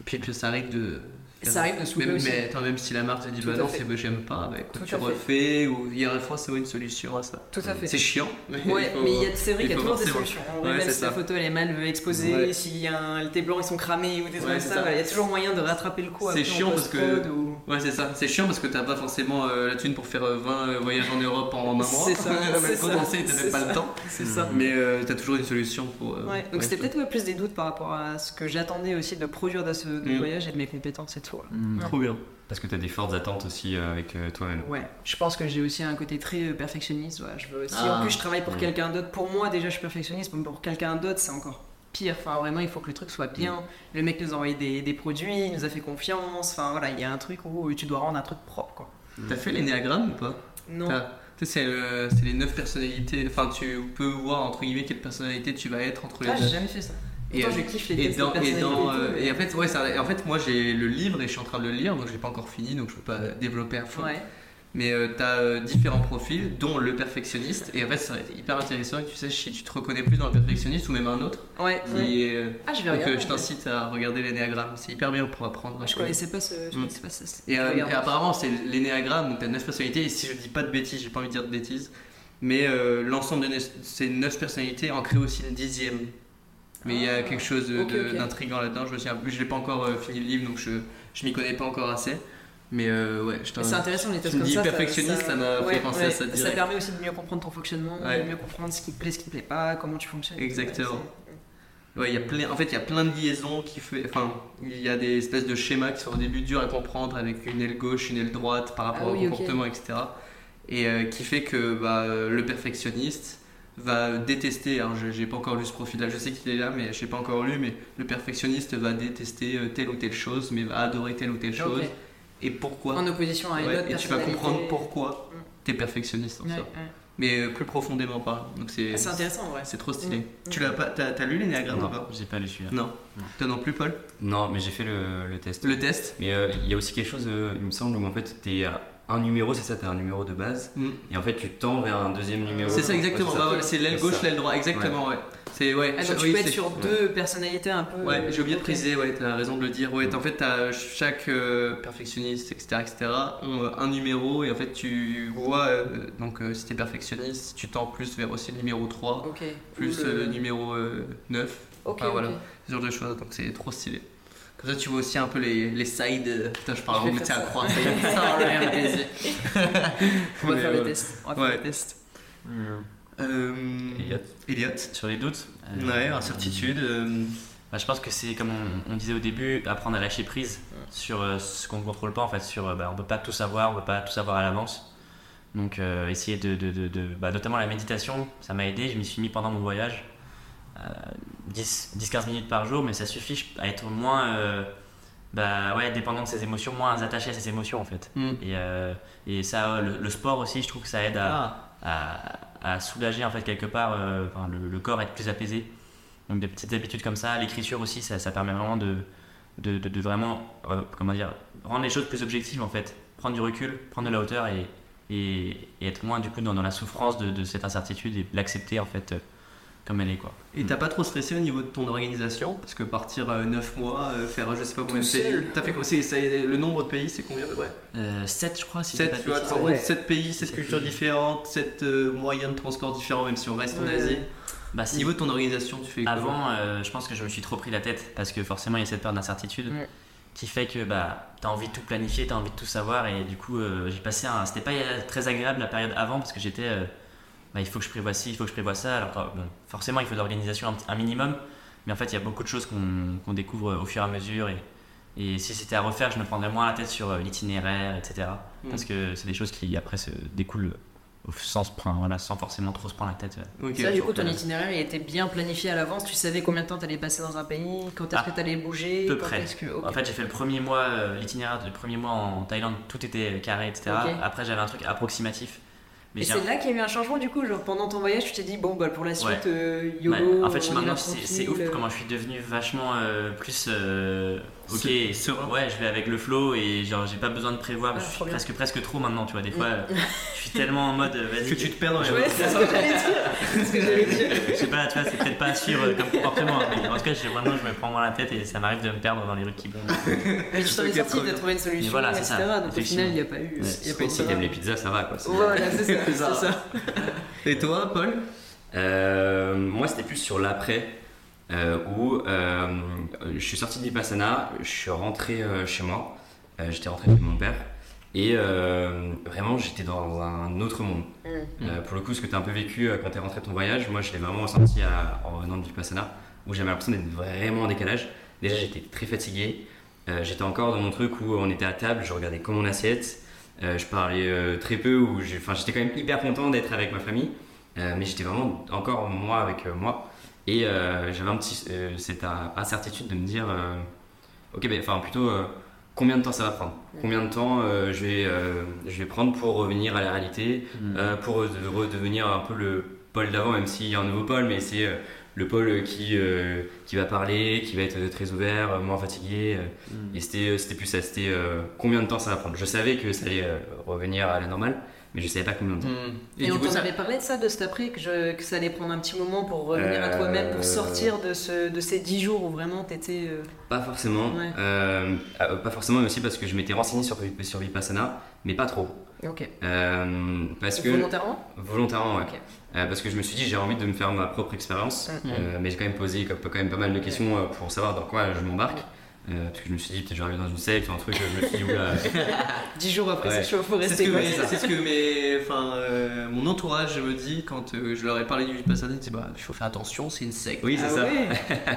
Et puis que ça arrive de. Ça arrive de souper même, aussi. Mais attends, même si la marque te dit bah non, c'est j'aime pas, bah écoute, tu fait. refais, ou il y a forcément une solution à ça. tout à fait C'est chiant. Ouais, il faut- mais il y a- c'est vrai il qu'il y a toujours des solutions. Ouais, même si la photo elle est mal exposée, Ouais. si y a un, blancs ils sont cramés ou des trucs Ouais, comme ça, voilà, il y a toujours moyen de rattraper le coup. C'est chiant parce que- ou- Ouais, c'est ça. C'est chiant parce que t'as pas forcément euh, la thune pour faire euh, 20 euh, voyages en Europe en un mois. C'est ça, <laughs> condensé, t'as même pas le temps. C'est ça. Mais euh, t'as toujours une solution pour. euh, Ouais, donc ouais, c'était peut-être ouais, plus des doutes par rapport à ce que j'attendais aussi de produire de ce Mm. voyage et de mes compétences et tout. Ouais. Mm. Trop bien. Parce que t'as des fortes attentes aussi euh, avec euh, toi-même. Ouais, je pense que j'ai aussi un côté très euh, perfectionniste. ouais. Je veux aussi, Ah. en plus, je travaille pour Mm. quelqu'un d'autre. Pour moi, déjà, je suis perfectionniste, mais pour quelqu'un d'autre, c'est encore pire. Enfin, vraiment, il faut que le truc soit bien. Le mec nous a envoyé des, des produits, il nous a fait confiance. Enfin, voilà, il y a un truc où tu dois rendre un truc propre, quoi. T'as fait l'énéagramme ou pas? Non. T'as- Tu sais, c'est le- c'est les 9 personnalités. Enfin, tu peux voir entre guillemets quelle personnalité tu vas être entre les Ah, deux. j'ai jamais fait ça. Et, Pourtant, euh, je kiffe les Et, tests dans, de et, dans, personnalité euh, tout, et en fait, ouais, ça- en fait, moi j'ai le livre et je suis en train de le lire, donc je l'ai pas encore fini, donc je peux pas développer à fond. Ouais. Mais tu as différents profils, dont le perfectionniste. Et en fait, été hyper intéressant que tu saches si tu te reconnais plus dans le perfectionniste ou même un autre. Ouais. Qui ouais. est, euh, Ah, je vais donc, regarder. euh, je t'incite à regarder l'énéagramme. C'est hyper bien pour apprendre. Je connaissais pas ce. Je Mm. connaissais pas ça. Et, euh, et apparemment, c'est l'énéagramme, donc t'as 9 personnalités. Et si je dis pas de bêtises, j'ai pas envie de dire de bêtises, mais euh, l'ensemble de ces 9 personnalités en crée aussi une dixième. Mais il y a Ah, quelque chose de- ok, de- ok. d'intriguant là-dedans. Je me souviens plus, je l'ai pas encore euh, fini le livre, donc je, je m'y connais pas encore assez. Mais euh, ouais, je C'est intéressant les tests comme ça. perfectionniste, ça m'a fait penser à ça Ça permet aussi de mieux comprendre ton fonctionnement, Ouais. de mieux comprendre ce qui te plaît, ce qui te plaît pas, comment tu fonctionnes. Exactement. Ouais, y a plein, en fait, il y a plein de liaisons qui fait, enfin, il y a des espèces de schémas qui sont au début durs à comprendre avec une aile gauche, une aile droite par rapport Ah au oui, comportement, etc. Et euh, qui fait que bah, euh, le perfectionniste va détester, alors je j'ai pas encore lu ce profil-là, je sais qu'il est là, mais je l'ai pas encore lu, mais le perfectionniste va détester euh, telle ou telle chose, mais va adorer telle ou telle chose. Et pourquoi En opposition à une Ouais, autre Et tu vas comprendre pourquoi Mm. t'es perfectionniste en Ouais, ça. ouais. Mais euh, plus profondément Donc c'est Ah, C'est intéressant vrai. c'est trop stylé. Mm. Tu l'as pas, t'as t'as lu l'énéagramme ou Non, pas J'ai pas lu celui-là. Non. Non. Toi non plus, Paul? Non, mais j'ai fait le, le test. Le test? Mais euh, il y a aussi quelque chose, euh, il me semble, où en fait, t'es à un numéro, c'est ça, t'as un numéro de base, Mm. et en fait, tu tends vers un deuxième numéro. C'est ça exactement, Ouais, Bah ouais, c'est l'aile C'est gauche, ça. l'aile droite, exactement, ouais. C'est ouais. Ah, donc oui, tu peux être sur deux personnalités un peu. Ouais, j'ai oublié de préciser, ouais, t'as raison de le dire. Ouais, en fait, t'as chaque euh, perfectionniste, etc., etc., ont euh, un numéro et en fait, tu vois, euh, donc euh, si t'es perfectionniste, tu tends plus vers aussi le numéro 3, Ok. plus euh, le numéro euh, 9, Ok, Enfin, ok. voilà. ce genre de choses, donc c'est trop stylé. Comme ça, tu vois aussi un peu les, les sides. Putain, je parle vais métier à baiser. On va Mais, faire ouais. les tests. On va faire Ouais. les tests. Euh, Elliot. Elliot. Sur les doutes euh, Ouais, incertitude. euh, bah, Je pense que c'est comme on, on disait au début, apprendre à lâcher prise sur euh, ce qu'on ne contrôle pas en fait. Sur, euh, bah, on peut pas tout savoir, on peut pas tout savoir à l'avance. Donc euh, essayer de, de, de- de- bah, notamment la méditation, ça m'a aidé. Je m'y suis mis pendant mon voyage, 10-15 minutes par jour, mais ça suffit à être moins euh, bah, ouais, dépendant de ses émotions, moins attaché à ses émotions en fait. hmm. Et, euh, et ça, le, le sport aussi, je trouve que ça aide à, Ah, à, à soulager en fait quelque part euh, enfin, le, le corps être plus apaisé donc des petites habitudes comme ça l'écriture aussi ça, ça permet vraiment de, de, de- de vraiment euh, comment dire rendre les choses plus objectives en fait prendre du recul prendre de la hauteur et, et, et être moins du coup dans, dans la souffrance de, de cette incertitude et l'accepter en fait euh, comme elle est quoi Et t'as pas trop stressé au niveau de ton organisation Parce que partir 9 mois, euh, faire je sais pas combien de pays. T'as fait c'est- Le nombre de pays, c'est combien à peu près euh, 7 je crois si je dis 7, pas de tu vois, bêtises. en ouais. gros, 7 pays, 7 cultures différentes, 7 moyens de transport différents, même si on reste en. Asie. bah, Au si. niveau de ton organisation, tu fais Avant, euh, je pense que je me suis trop pris la tête parce que forcément il y a cette peur d'incertitude Ouais. qui fait que bah, tu as envie de tout planifier, tu as envie de tout savoir et du coup euh, j'ai passé un. C'était pas très agréable la période avant parce que j'étais. Euh, bah, il faut que je prévoie ci, il faut que je prévoie ça. Alors euh, bon, forcément il faut de l'organisation un, minimum, mais en fait il y a beaucoup de choses qu'on découvre au fur et à mesure et, et si c'était à refaire, je me prendrais moins la tête sur euh, l'itinéraire, etc. Mm. Parce que c'est des choses qui après se découlent au sens, voilà, sans forcément trop se prendre la tête. ouais. Ok. Ça, du coup, ton euh, itinéraire il était bien planifié à l'avance. Tu savais combien de temps t'allais passer dans un pays, quand est-ce Ah, que t'allais bouger. peu près. que-. En fait, j'ai fait le premier mois, euh, l'itinéraire du premier mois en Thaïlande, tout était carré, etc. Après, j'avais un truc approximatif. Mais Et c'est là qu'il y a eu un changement du coup, genre pendant ton voyage, tu t'es dit bon bah pour la suite, Ouais. euh, Ouais, YOLO. en fait, maintenant, c'est ouf euh. comment je suis devenu vachement euh, plus. Ok, ouais, je vais avec le flow et genre, j'ai pas besoin de prévoir. Ah, je suis presque, presque trop maintenant, tu vois. Des fois, euh, je suis tellement en mode, euh, vas-y. Que tu te perds dans les Ouais, c'est ce que j'allais dire. C'est ce que j'allais dire. Je sais pas, tu vois, c'est peut-être pas sûr euh, comme comportement, mais en tout cas, j'ai- maintenant, je me prends moins la tête et ça m'arrive de me perdre dans les rues qui vont. Mais tu t'en es Ok, sorti, t'as trouvé une solution, Mais voilà, c'est etc. ça, Donc au final, il n'y a pas eu. Ouais, il y a Si pas eu de t'aimes les pizzas, ça va quoi. c'est- Voilà, c'est ça. <laughs> Et toi, Paul? Moi, c'était plus sur l'après, où euh, je suis sorti de Vipassana, je suis rentré euh, chez moi, euh, j'étais rentré chez mon père, et euh, vraiment, j'étais dans un autre monde. Mm. Euh, pour le coup, ce que tu as un peu vécu euh, quand tu es rentré de ton voyage, moi, je l'ai vraiment ressenti à- en revenant de Vipassana, où j'avais l'impression d'être vraiment en décalage. Déjà, j'étais très fatigué, euh, j'étais encore dans mon truc où on était à table, je regardais comme mon assiette, euh, je parlais euh, très peu, j'étais quand même hyper content d'être avec ma famille. Euh, mais j'étais vraiment encore moi avec euh, moi et euh, j'avais un petit euh, cette incertitude de me dire euh, ok ben enfin plutôt combien de temps ça va prendre? Combien de temps euh, je vais euh, je vais prendre pour revenir à la réalité Mm. euh, pour de- redevenir un peu le Paul d'avant même s'il y a un nouveau Paul mais c'est le pôle qui, qui va parler, qui va être très ouvert, moins fatigué. euh, Mm. Et c'était plus ça, c'était combien de temps ça va prendre? Je savais que ça allait revenir à la normale, mais je savais pas combien de temps. Mm. Et, on t'en ça- avait parlé de ça, de cet après, que, je- que ça allait prendre un petit moment pour revenir à Euh, toi-même, pour sortir de, ce, de ces 10 jours où vraiment t'étais. euh, Pas forcément. Ouais. euh, euh, pas forcément, mais aussi parce que je m'étais renseigné sur, sur Vipassana, mais pas trop. Ok. Euh, parce que Volontairement? Volontairement, ouais. Ok. Euh, parce que je me suis dit j'ai envie de me faire ma propre expérience, Mm. Euh, mais j'ai quand même posé quand même pas mal de questions euh, pour savoir dans quoi je m'embarque. Euh, parce que je me suis dit peut-être j'arrive dans une secte ou un truc, je me suis dit oula. <laughs> 10 jours après, Ouais. c'est chaud, faut C'est ce rester que, c'est ce que mes- enfin, euh, mon entourage me dit quand euh, je leur ai parlé du Vipassana. Ils disent bah, il faut faire attention, c'est une secte. Oui c'est Ah ça. ouais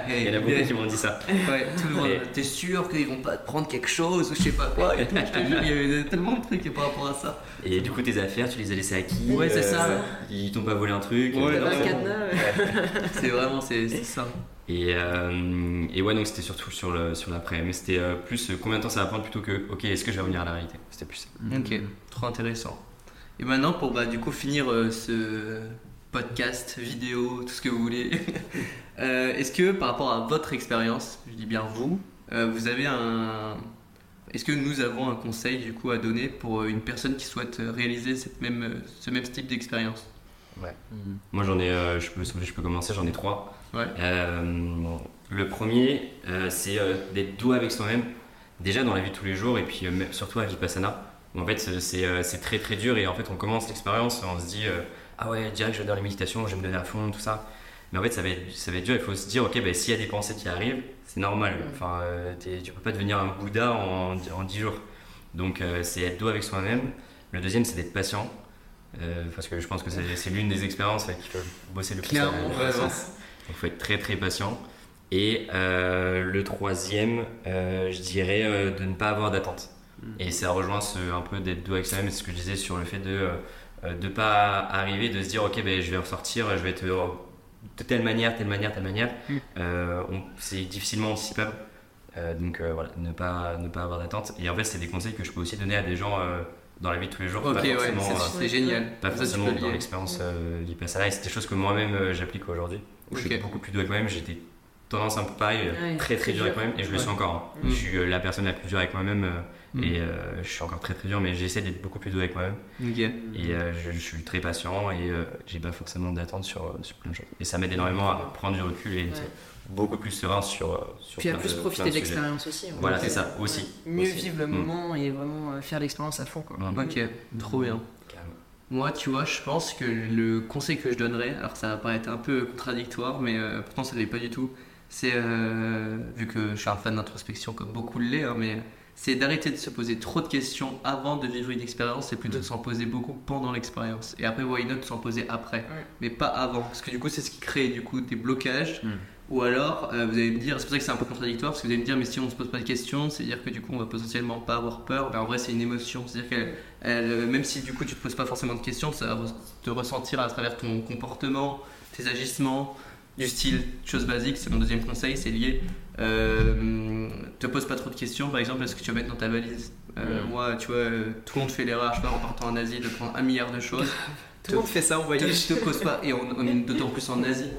<laughs> Il y en a beaucoup qui m'ont dit ça. Ouais, tout le monde. Et- T'es sûr qu'ils vont pas te prendre quelque chose ou je sais pas quoi et tout. Je te jure, il y avait tellement de trucs par rapport à ça. Et du coup tes affaires tu les as laissées à qui Ouais, c'est ça. Ils t'ont pas volé un truc. Ouais, euh. <laughs> C'est vraiment c'est, c'est ça. Et, euh, et ouais, donc c'était surtout sur le sur l'après. Mais c'était euh, plus euh, combien de temps ça va prendre plutôt que ok, est-ce que je vais revenir à la réalité? C'était plus ça. Ok, trop intéressant. Et maintenant, pour bah, du coup finir euh, ce podcast, vidéo, tout ce que vous voulez, <laughs> euh, est-ce que par rapport à votre expérience, je dis bien vous, euh, vous avez un. Est-ce que nous avons un conseil du coup à donner pour une personne qui souhaite réaliser cette même, ce même type d'expérience? Moi j'en ai, euh, je, peux, je peux commencer, j'en ai trois. Ouais. Euh, le premier, euh, c'est euh, d'être doux avec soi-même, déjà dans la vie de tous les jours et puis surtout à Vipassana. où En fait, c'est- très très dur et en fait, on commence l'expérience, on se dit ah ouais, direct je dans les méditations, je vais me donner à fond, tout ça. Mais en fait, ça va être, ça va être dur. Il faut se dire ok, ben, s'il y a des pensées qui arrivent, c'est normal. Enfin, tu peux pas devenir un Bouddha en, en 10 jours. Donc, c'est être doux avec soi-même. Le deuxième, c'est d'être patient. Euh, parce que je pense que c'est l'une des expériences avec qui faut bosser le plus. Clairement, vraiment. Donc il faut être très très patient. Et euh, le troisième, euh, je dirais euh, de ne pas avoir d'attente. Et ça rejoint ce, un peu d'être doux avec soi-même, ce que je disais sur le fait de ne pas arriver, de se dire ok ben, je vais ressortir, je vais être de telle manière, telle manière, telle manière. Mm. C'est difficilement anticipable. Donc voilà, ne pas, ne pas avoir d'attente. Et en fait, c'est des conseils que je peux aussi donner à des gens dans la vie de tous les jours. Ok, pas ouais, forcément, c'est, génial. pas Ça, forcément dans l'expérience euh, Vipassana et c'est des choses que moi-même j'applique aujourd'hui où je suis beaucoup plus doux avec moi-même j'étais tendance un peu pareil euh, Ouais, très très dur avec moi-même et je le suis encore hein. Mm. je suis euh, la personne la plus dure avec moi-même euh, Mm. et euh, je suis encore très très dur mais j'essaie d'être beaucoup plus doux avec moi-même Ok. et euh, je, je suis très patient et euh, j'ai pas forcément d'attente sur, sur plein de choses et ça m'aide énormément à prendre du recul et Ouais. beaucoup plus serein sur, sur Puis à plus de- profiter de l'expérience aussi. en voilà c'est ça aussi Mieux Aussi. vivre le Mm. moment et vraiment faire l'expérience à fond. Quoi. Ok, trop bien. Moi, tu vois, je pense que le conseil que je donnerais, alors ça va paraître un peu contradictoire, mais euh, pourtant ça ne l'est pas du tout, c'est, euh, vu que je suis un fan d'introspection comme beaucoup l'est, hein, mais c'est d'arrêter de se poser trop de questions avant de vivre une expérience et plutôt de s'en poser beaucoup pendant l'expérience. Et après, why not s'en poser après, mais pas avant, parce que du coup, c'est ce qui crée du coup des blocages. Mm. Ou alors, euh, vous allez me dire, c'est pour ça que c'est un peu contradictoire, parce que vous allez me dire, mais si on se pose pas de questions, c'est-à-dire que du coup, on va potentiellement pas avoir peur. Mais en vrai, c'est une émotion, c'est-à-dire elle, euh, même si du coup tu te poses pas forcément de questions, ça va te ressentir à travers ton comportement, tes agissements, du style, chose basique, c'est mon deuxième conseil, c'est lié. Euh, te pose pas trop de questions, par exemple, est-ce que tu vas mettre dans ta valise? Euh, Mm. Moi, tu vois, tout le monde fait l'erreur, je sais pas, en partant en Asie, de prendre un milliard de choses. <laughs> Tout le monde fait ça te, voyage. te pose pas, et on, on est d'autant plus en <laughs> Asie.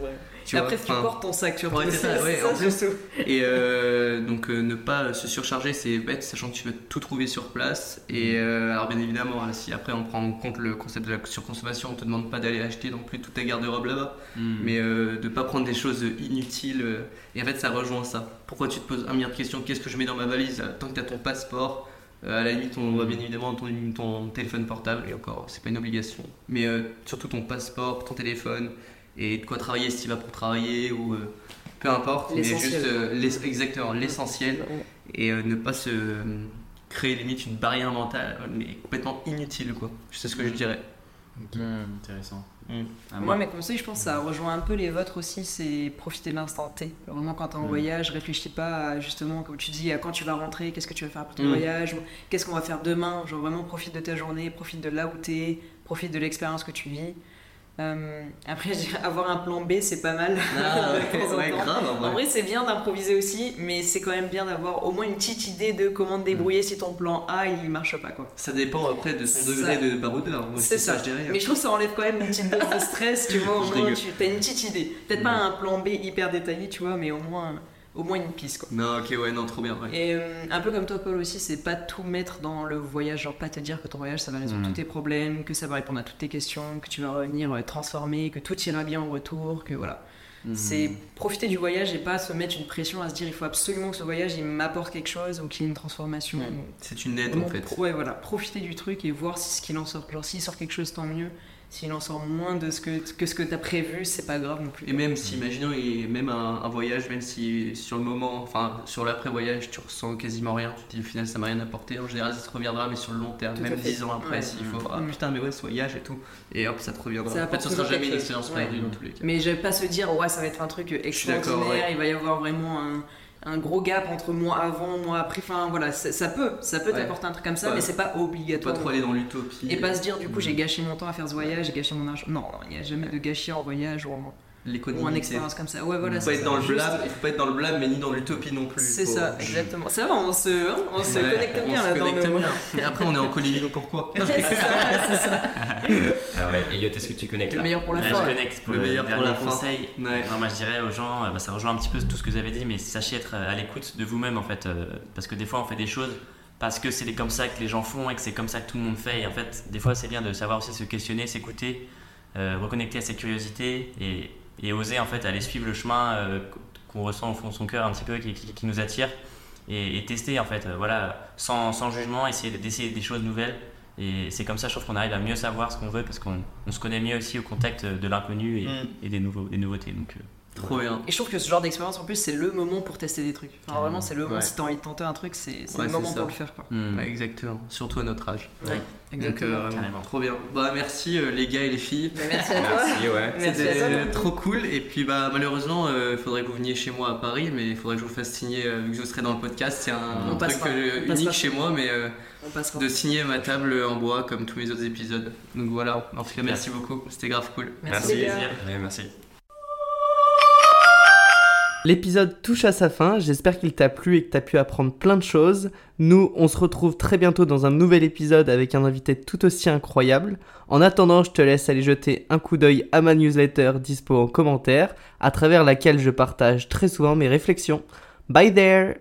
Tu vois, après, tu portes ton sac sur Ouais, toi, c'est ça, <laughs> ouais, en plus. surtout. et euh, donc euh, ne pas se surcharger, c'est bête, sachant que tu veux tout trouver sur place. Et euh, alors bien évidemment, hein, si après on prend en compte le concept de la surconsommation, on te demande pas d'aller acheter non plus toute ta garde-robe là-bas, Mm. mais de pas prendre des choses inutiles. et en fait, ça rejoint ça. Pourquoi tu te poses un milliard de questions Qu'est-ce que je mets dans ma valise Tant que tu as ton passeport, à la limite, on voit bien évidemment ton, ton téléphone portable, et encore, c'est pas une obligation. Mais euh, surtout ton passeport, ton téléphone, et de quoi travailler si tu vas pour travailler, ou euh, peu importe, mais juste euh, exactement l'essentiel, et euh, ne pas se euh, créer limite une barrière mentale, mais complètement inutile, quoi. C'est ce que je dirais. Mm, intéressant. Mm. Ah, Moi, mes conseils, je pense, ça rejoint un peu les vôtres aussi, c'est profiter de l'instant T. Vraiment, quand t'es en Mm. voyage, réfléchis pas à, justement, comme tu dis, à quand tu vas rentrer, qu'est-ce que tu vas faire pour ton Mm. voyage, qu'est-ce qu'on va faire demain. Genre, vraiment, profite de ta journée, profite de là où t'es, profite de l'expérience que tu vis. Euh, après, <laughs> avoir un plan B, c'est pas mal. Ah, <laughs> en ouais, temps. grave, en vrai. En vrai, c'est bien d'improviser aussi, mais c'est quand même bien d'avoir au moins une petite idée de comment te débrouiller si ton plan A il marche pas quoi. Ça dépend après de son Ça- degré de baroudeur. C'est ça. je dirais. Mais je trouve que ça enlève quand même une petite dose de stress, tu <laughs> vois. Au moins, tu as une petite idée. Peut-être pas un plan B hyper détaillé, tu vois, mais au moins, au moins une piste quoi. Non, ok, ouais, non, trop bien. Ouais. Et euh, un peu comme toi, Paul aussi, c'est pas tout mettre dans le voyage, genre pas te dire que ton voyage ça va résoudre Mhm. tous tes problèmes, que ça va répondre à toutes tes questions, que tu vas revenir euh, transformé, que tout ira bien au retour, que voilà. Mhm. C'est profiter du voyage et pas se mettre une pression à se dire il faut absolument que ce voyage il m'apporte quelque chose ou qu'il y ait une transformation. Ouais. C'est une aide Vraiment, en fait. ouais, voilà, profiter du truc et voir si ce qu'il en sort. Genre, s'il sort quelque chose, tant mieux. S'il en sort moins de ce que, que ce que t'as prévu, c'est pas grave non plus. Et même si, imaginons, et même un, un voyage, même si sur le moment, enfin sur l'après-voyage, tu ressens quasiment rien, tu te dis au final ça m'a rien apporté, en général ça te reviendra, mais sur le long terme, Tout même fait. 10 ans après, Ouais. s'il faut, Mm. ah putain, mais ouais, ce voyage et tout, et hop, ça te reviendra. Ça en fait, ce sera jamais une expérience perdue Ouais. dans tous les cas. Mais je vais pas se dire, ouais, ça va être un truc extraordinaire, il va y avoir vraiment un, un gros gap entre moi avant, moi après. Enfin, voilà, ça, ça peut, ça peut Ouais. t'apporter un truc comme ça, Ouais. mais c'est pas Pas obligatoire. trop aller dans l'utopie. Et pas se dire, du coup, Mm. j'ai gâché mon temps à faire ce voyage, j'ai gâché mon argent. Non, non, il n'y a jamais de gâchis en voyage ou en, l'économie. ou c'est- expérience comme ça. Ouais, voilà, il faut être dans le blâme, il faut pas être dans le blâme, mais ni dans l'utopie non plus. C'est ça, exactement. Ça va, on se, hein, on se Ouais, connecte on bien se là connecte bien. Et après, on est en collision pourquoi <laughs> C'est ça, ça. Ah ouais, Elliot, est-ce que tu connectes Le là meilleur pour la fin. je connecte pour Le le, meilleur pour dernier la conseil. Non, moi je dirais aux gens, euh, bah, ça rejoint un petit peu tout ce que vous avez dit, mais sachez être euh, à l'écoute de vous-même en fait, euh, parce que des fois on fait des choses parce que c'est comme ça que les gens font et que c'est comme ça que tout le monde fait. Et en fait, des fois c'est bien de savoir aussi se questionner, s'écouter, euh, reconnecter à ses curiosités et, et oser en fait aller suivre le chemin euh, qu'on ressent au fond de son cœur un petit peu, qui, qui- qui nous attire et, et tester en fait, euh, voilà, sans, sans jugement, essayer d'essayer des choses nouvelles. Et c'est comme ça, je trouve qu'on arrive à mieux savoir ce qu'on veut parce qu'on on se connaît mieux aussi au contact de l'inconnu et, Mm. et des, nouveaux, des nouveautés. Donc, euh, Trop bien. Et je trouve que ce genre d'expérience, en plus, c'est le moment pour tester des trucs. Enfin, vraiment, c'est le moment. Ouais. Si t'as envie de tenter un truc, c'est Ouais, le moment pour le faire, quoi. mm. Ouais, exactement. Surtout à notre âge. Ouais, Donc, exactement. euh, Carrément. trop bien. Bah, merci euh, les gars et les filles. Mais merci à toi. Merci, ouais. C'était trop cool. Et puis bah malheureusement, il faudrait que vous veniez chez moi à Paris, mais il faudrait que je vous fasse signer, euh, vu que vous serez dans le podcast, c'est un, un truc euh, unique chez moi, mais euh, de signer ma table en bois comme tous mes autres épisodes. Donc voilà, en tout cas merci beaucoup, c'était grave cool. Merci, merci. L'épisode touche à sa fin, j'espère qu'il t'a plu et que t'as pu apprendre plein de choses. Nous, on se retrouve très bientôt dans un nouvel épisode avec un invité tout aussi incroyable. En attendant, je te laisse aller jeter un coup d'œil à ma newsletter dispo en commentaire, à travers laquelle je partage très souvent mes réflexions. Bye there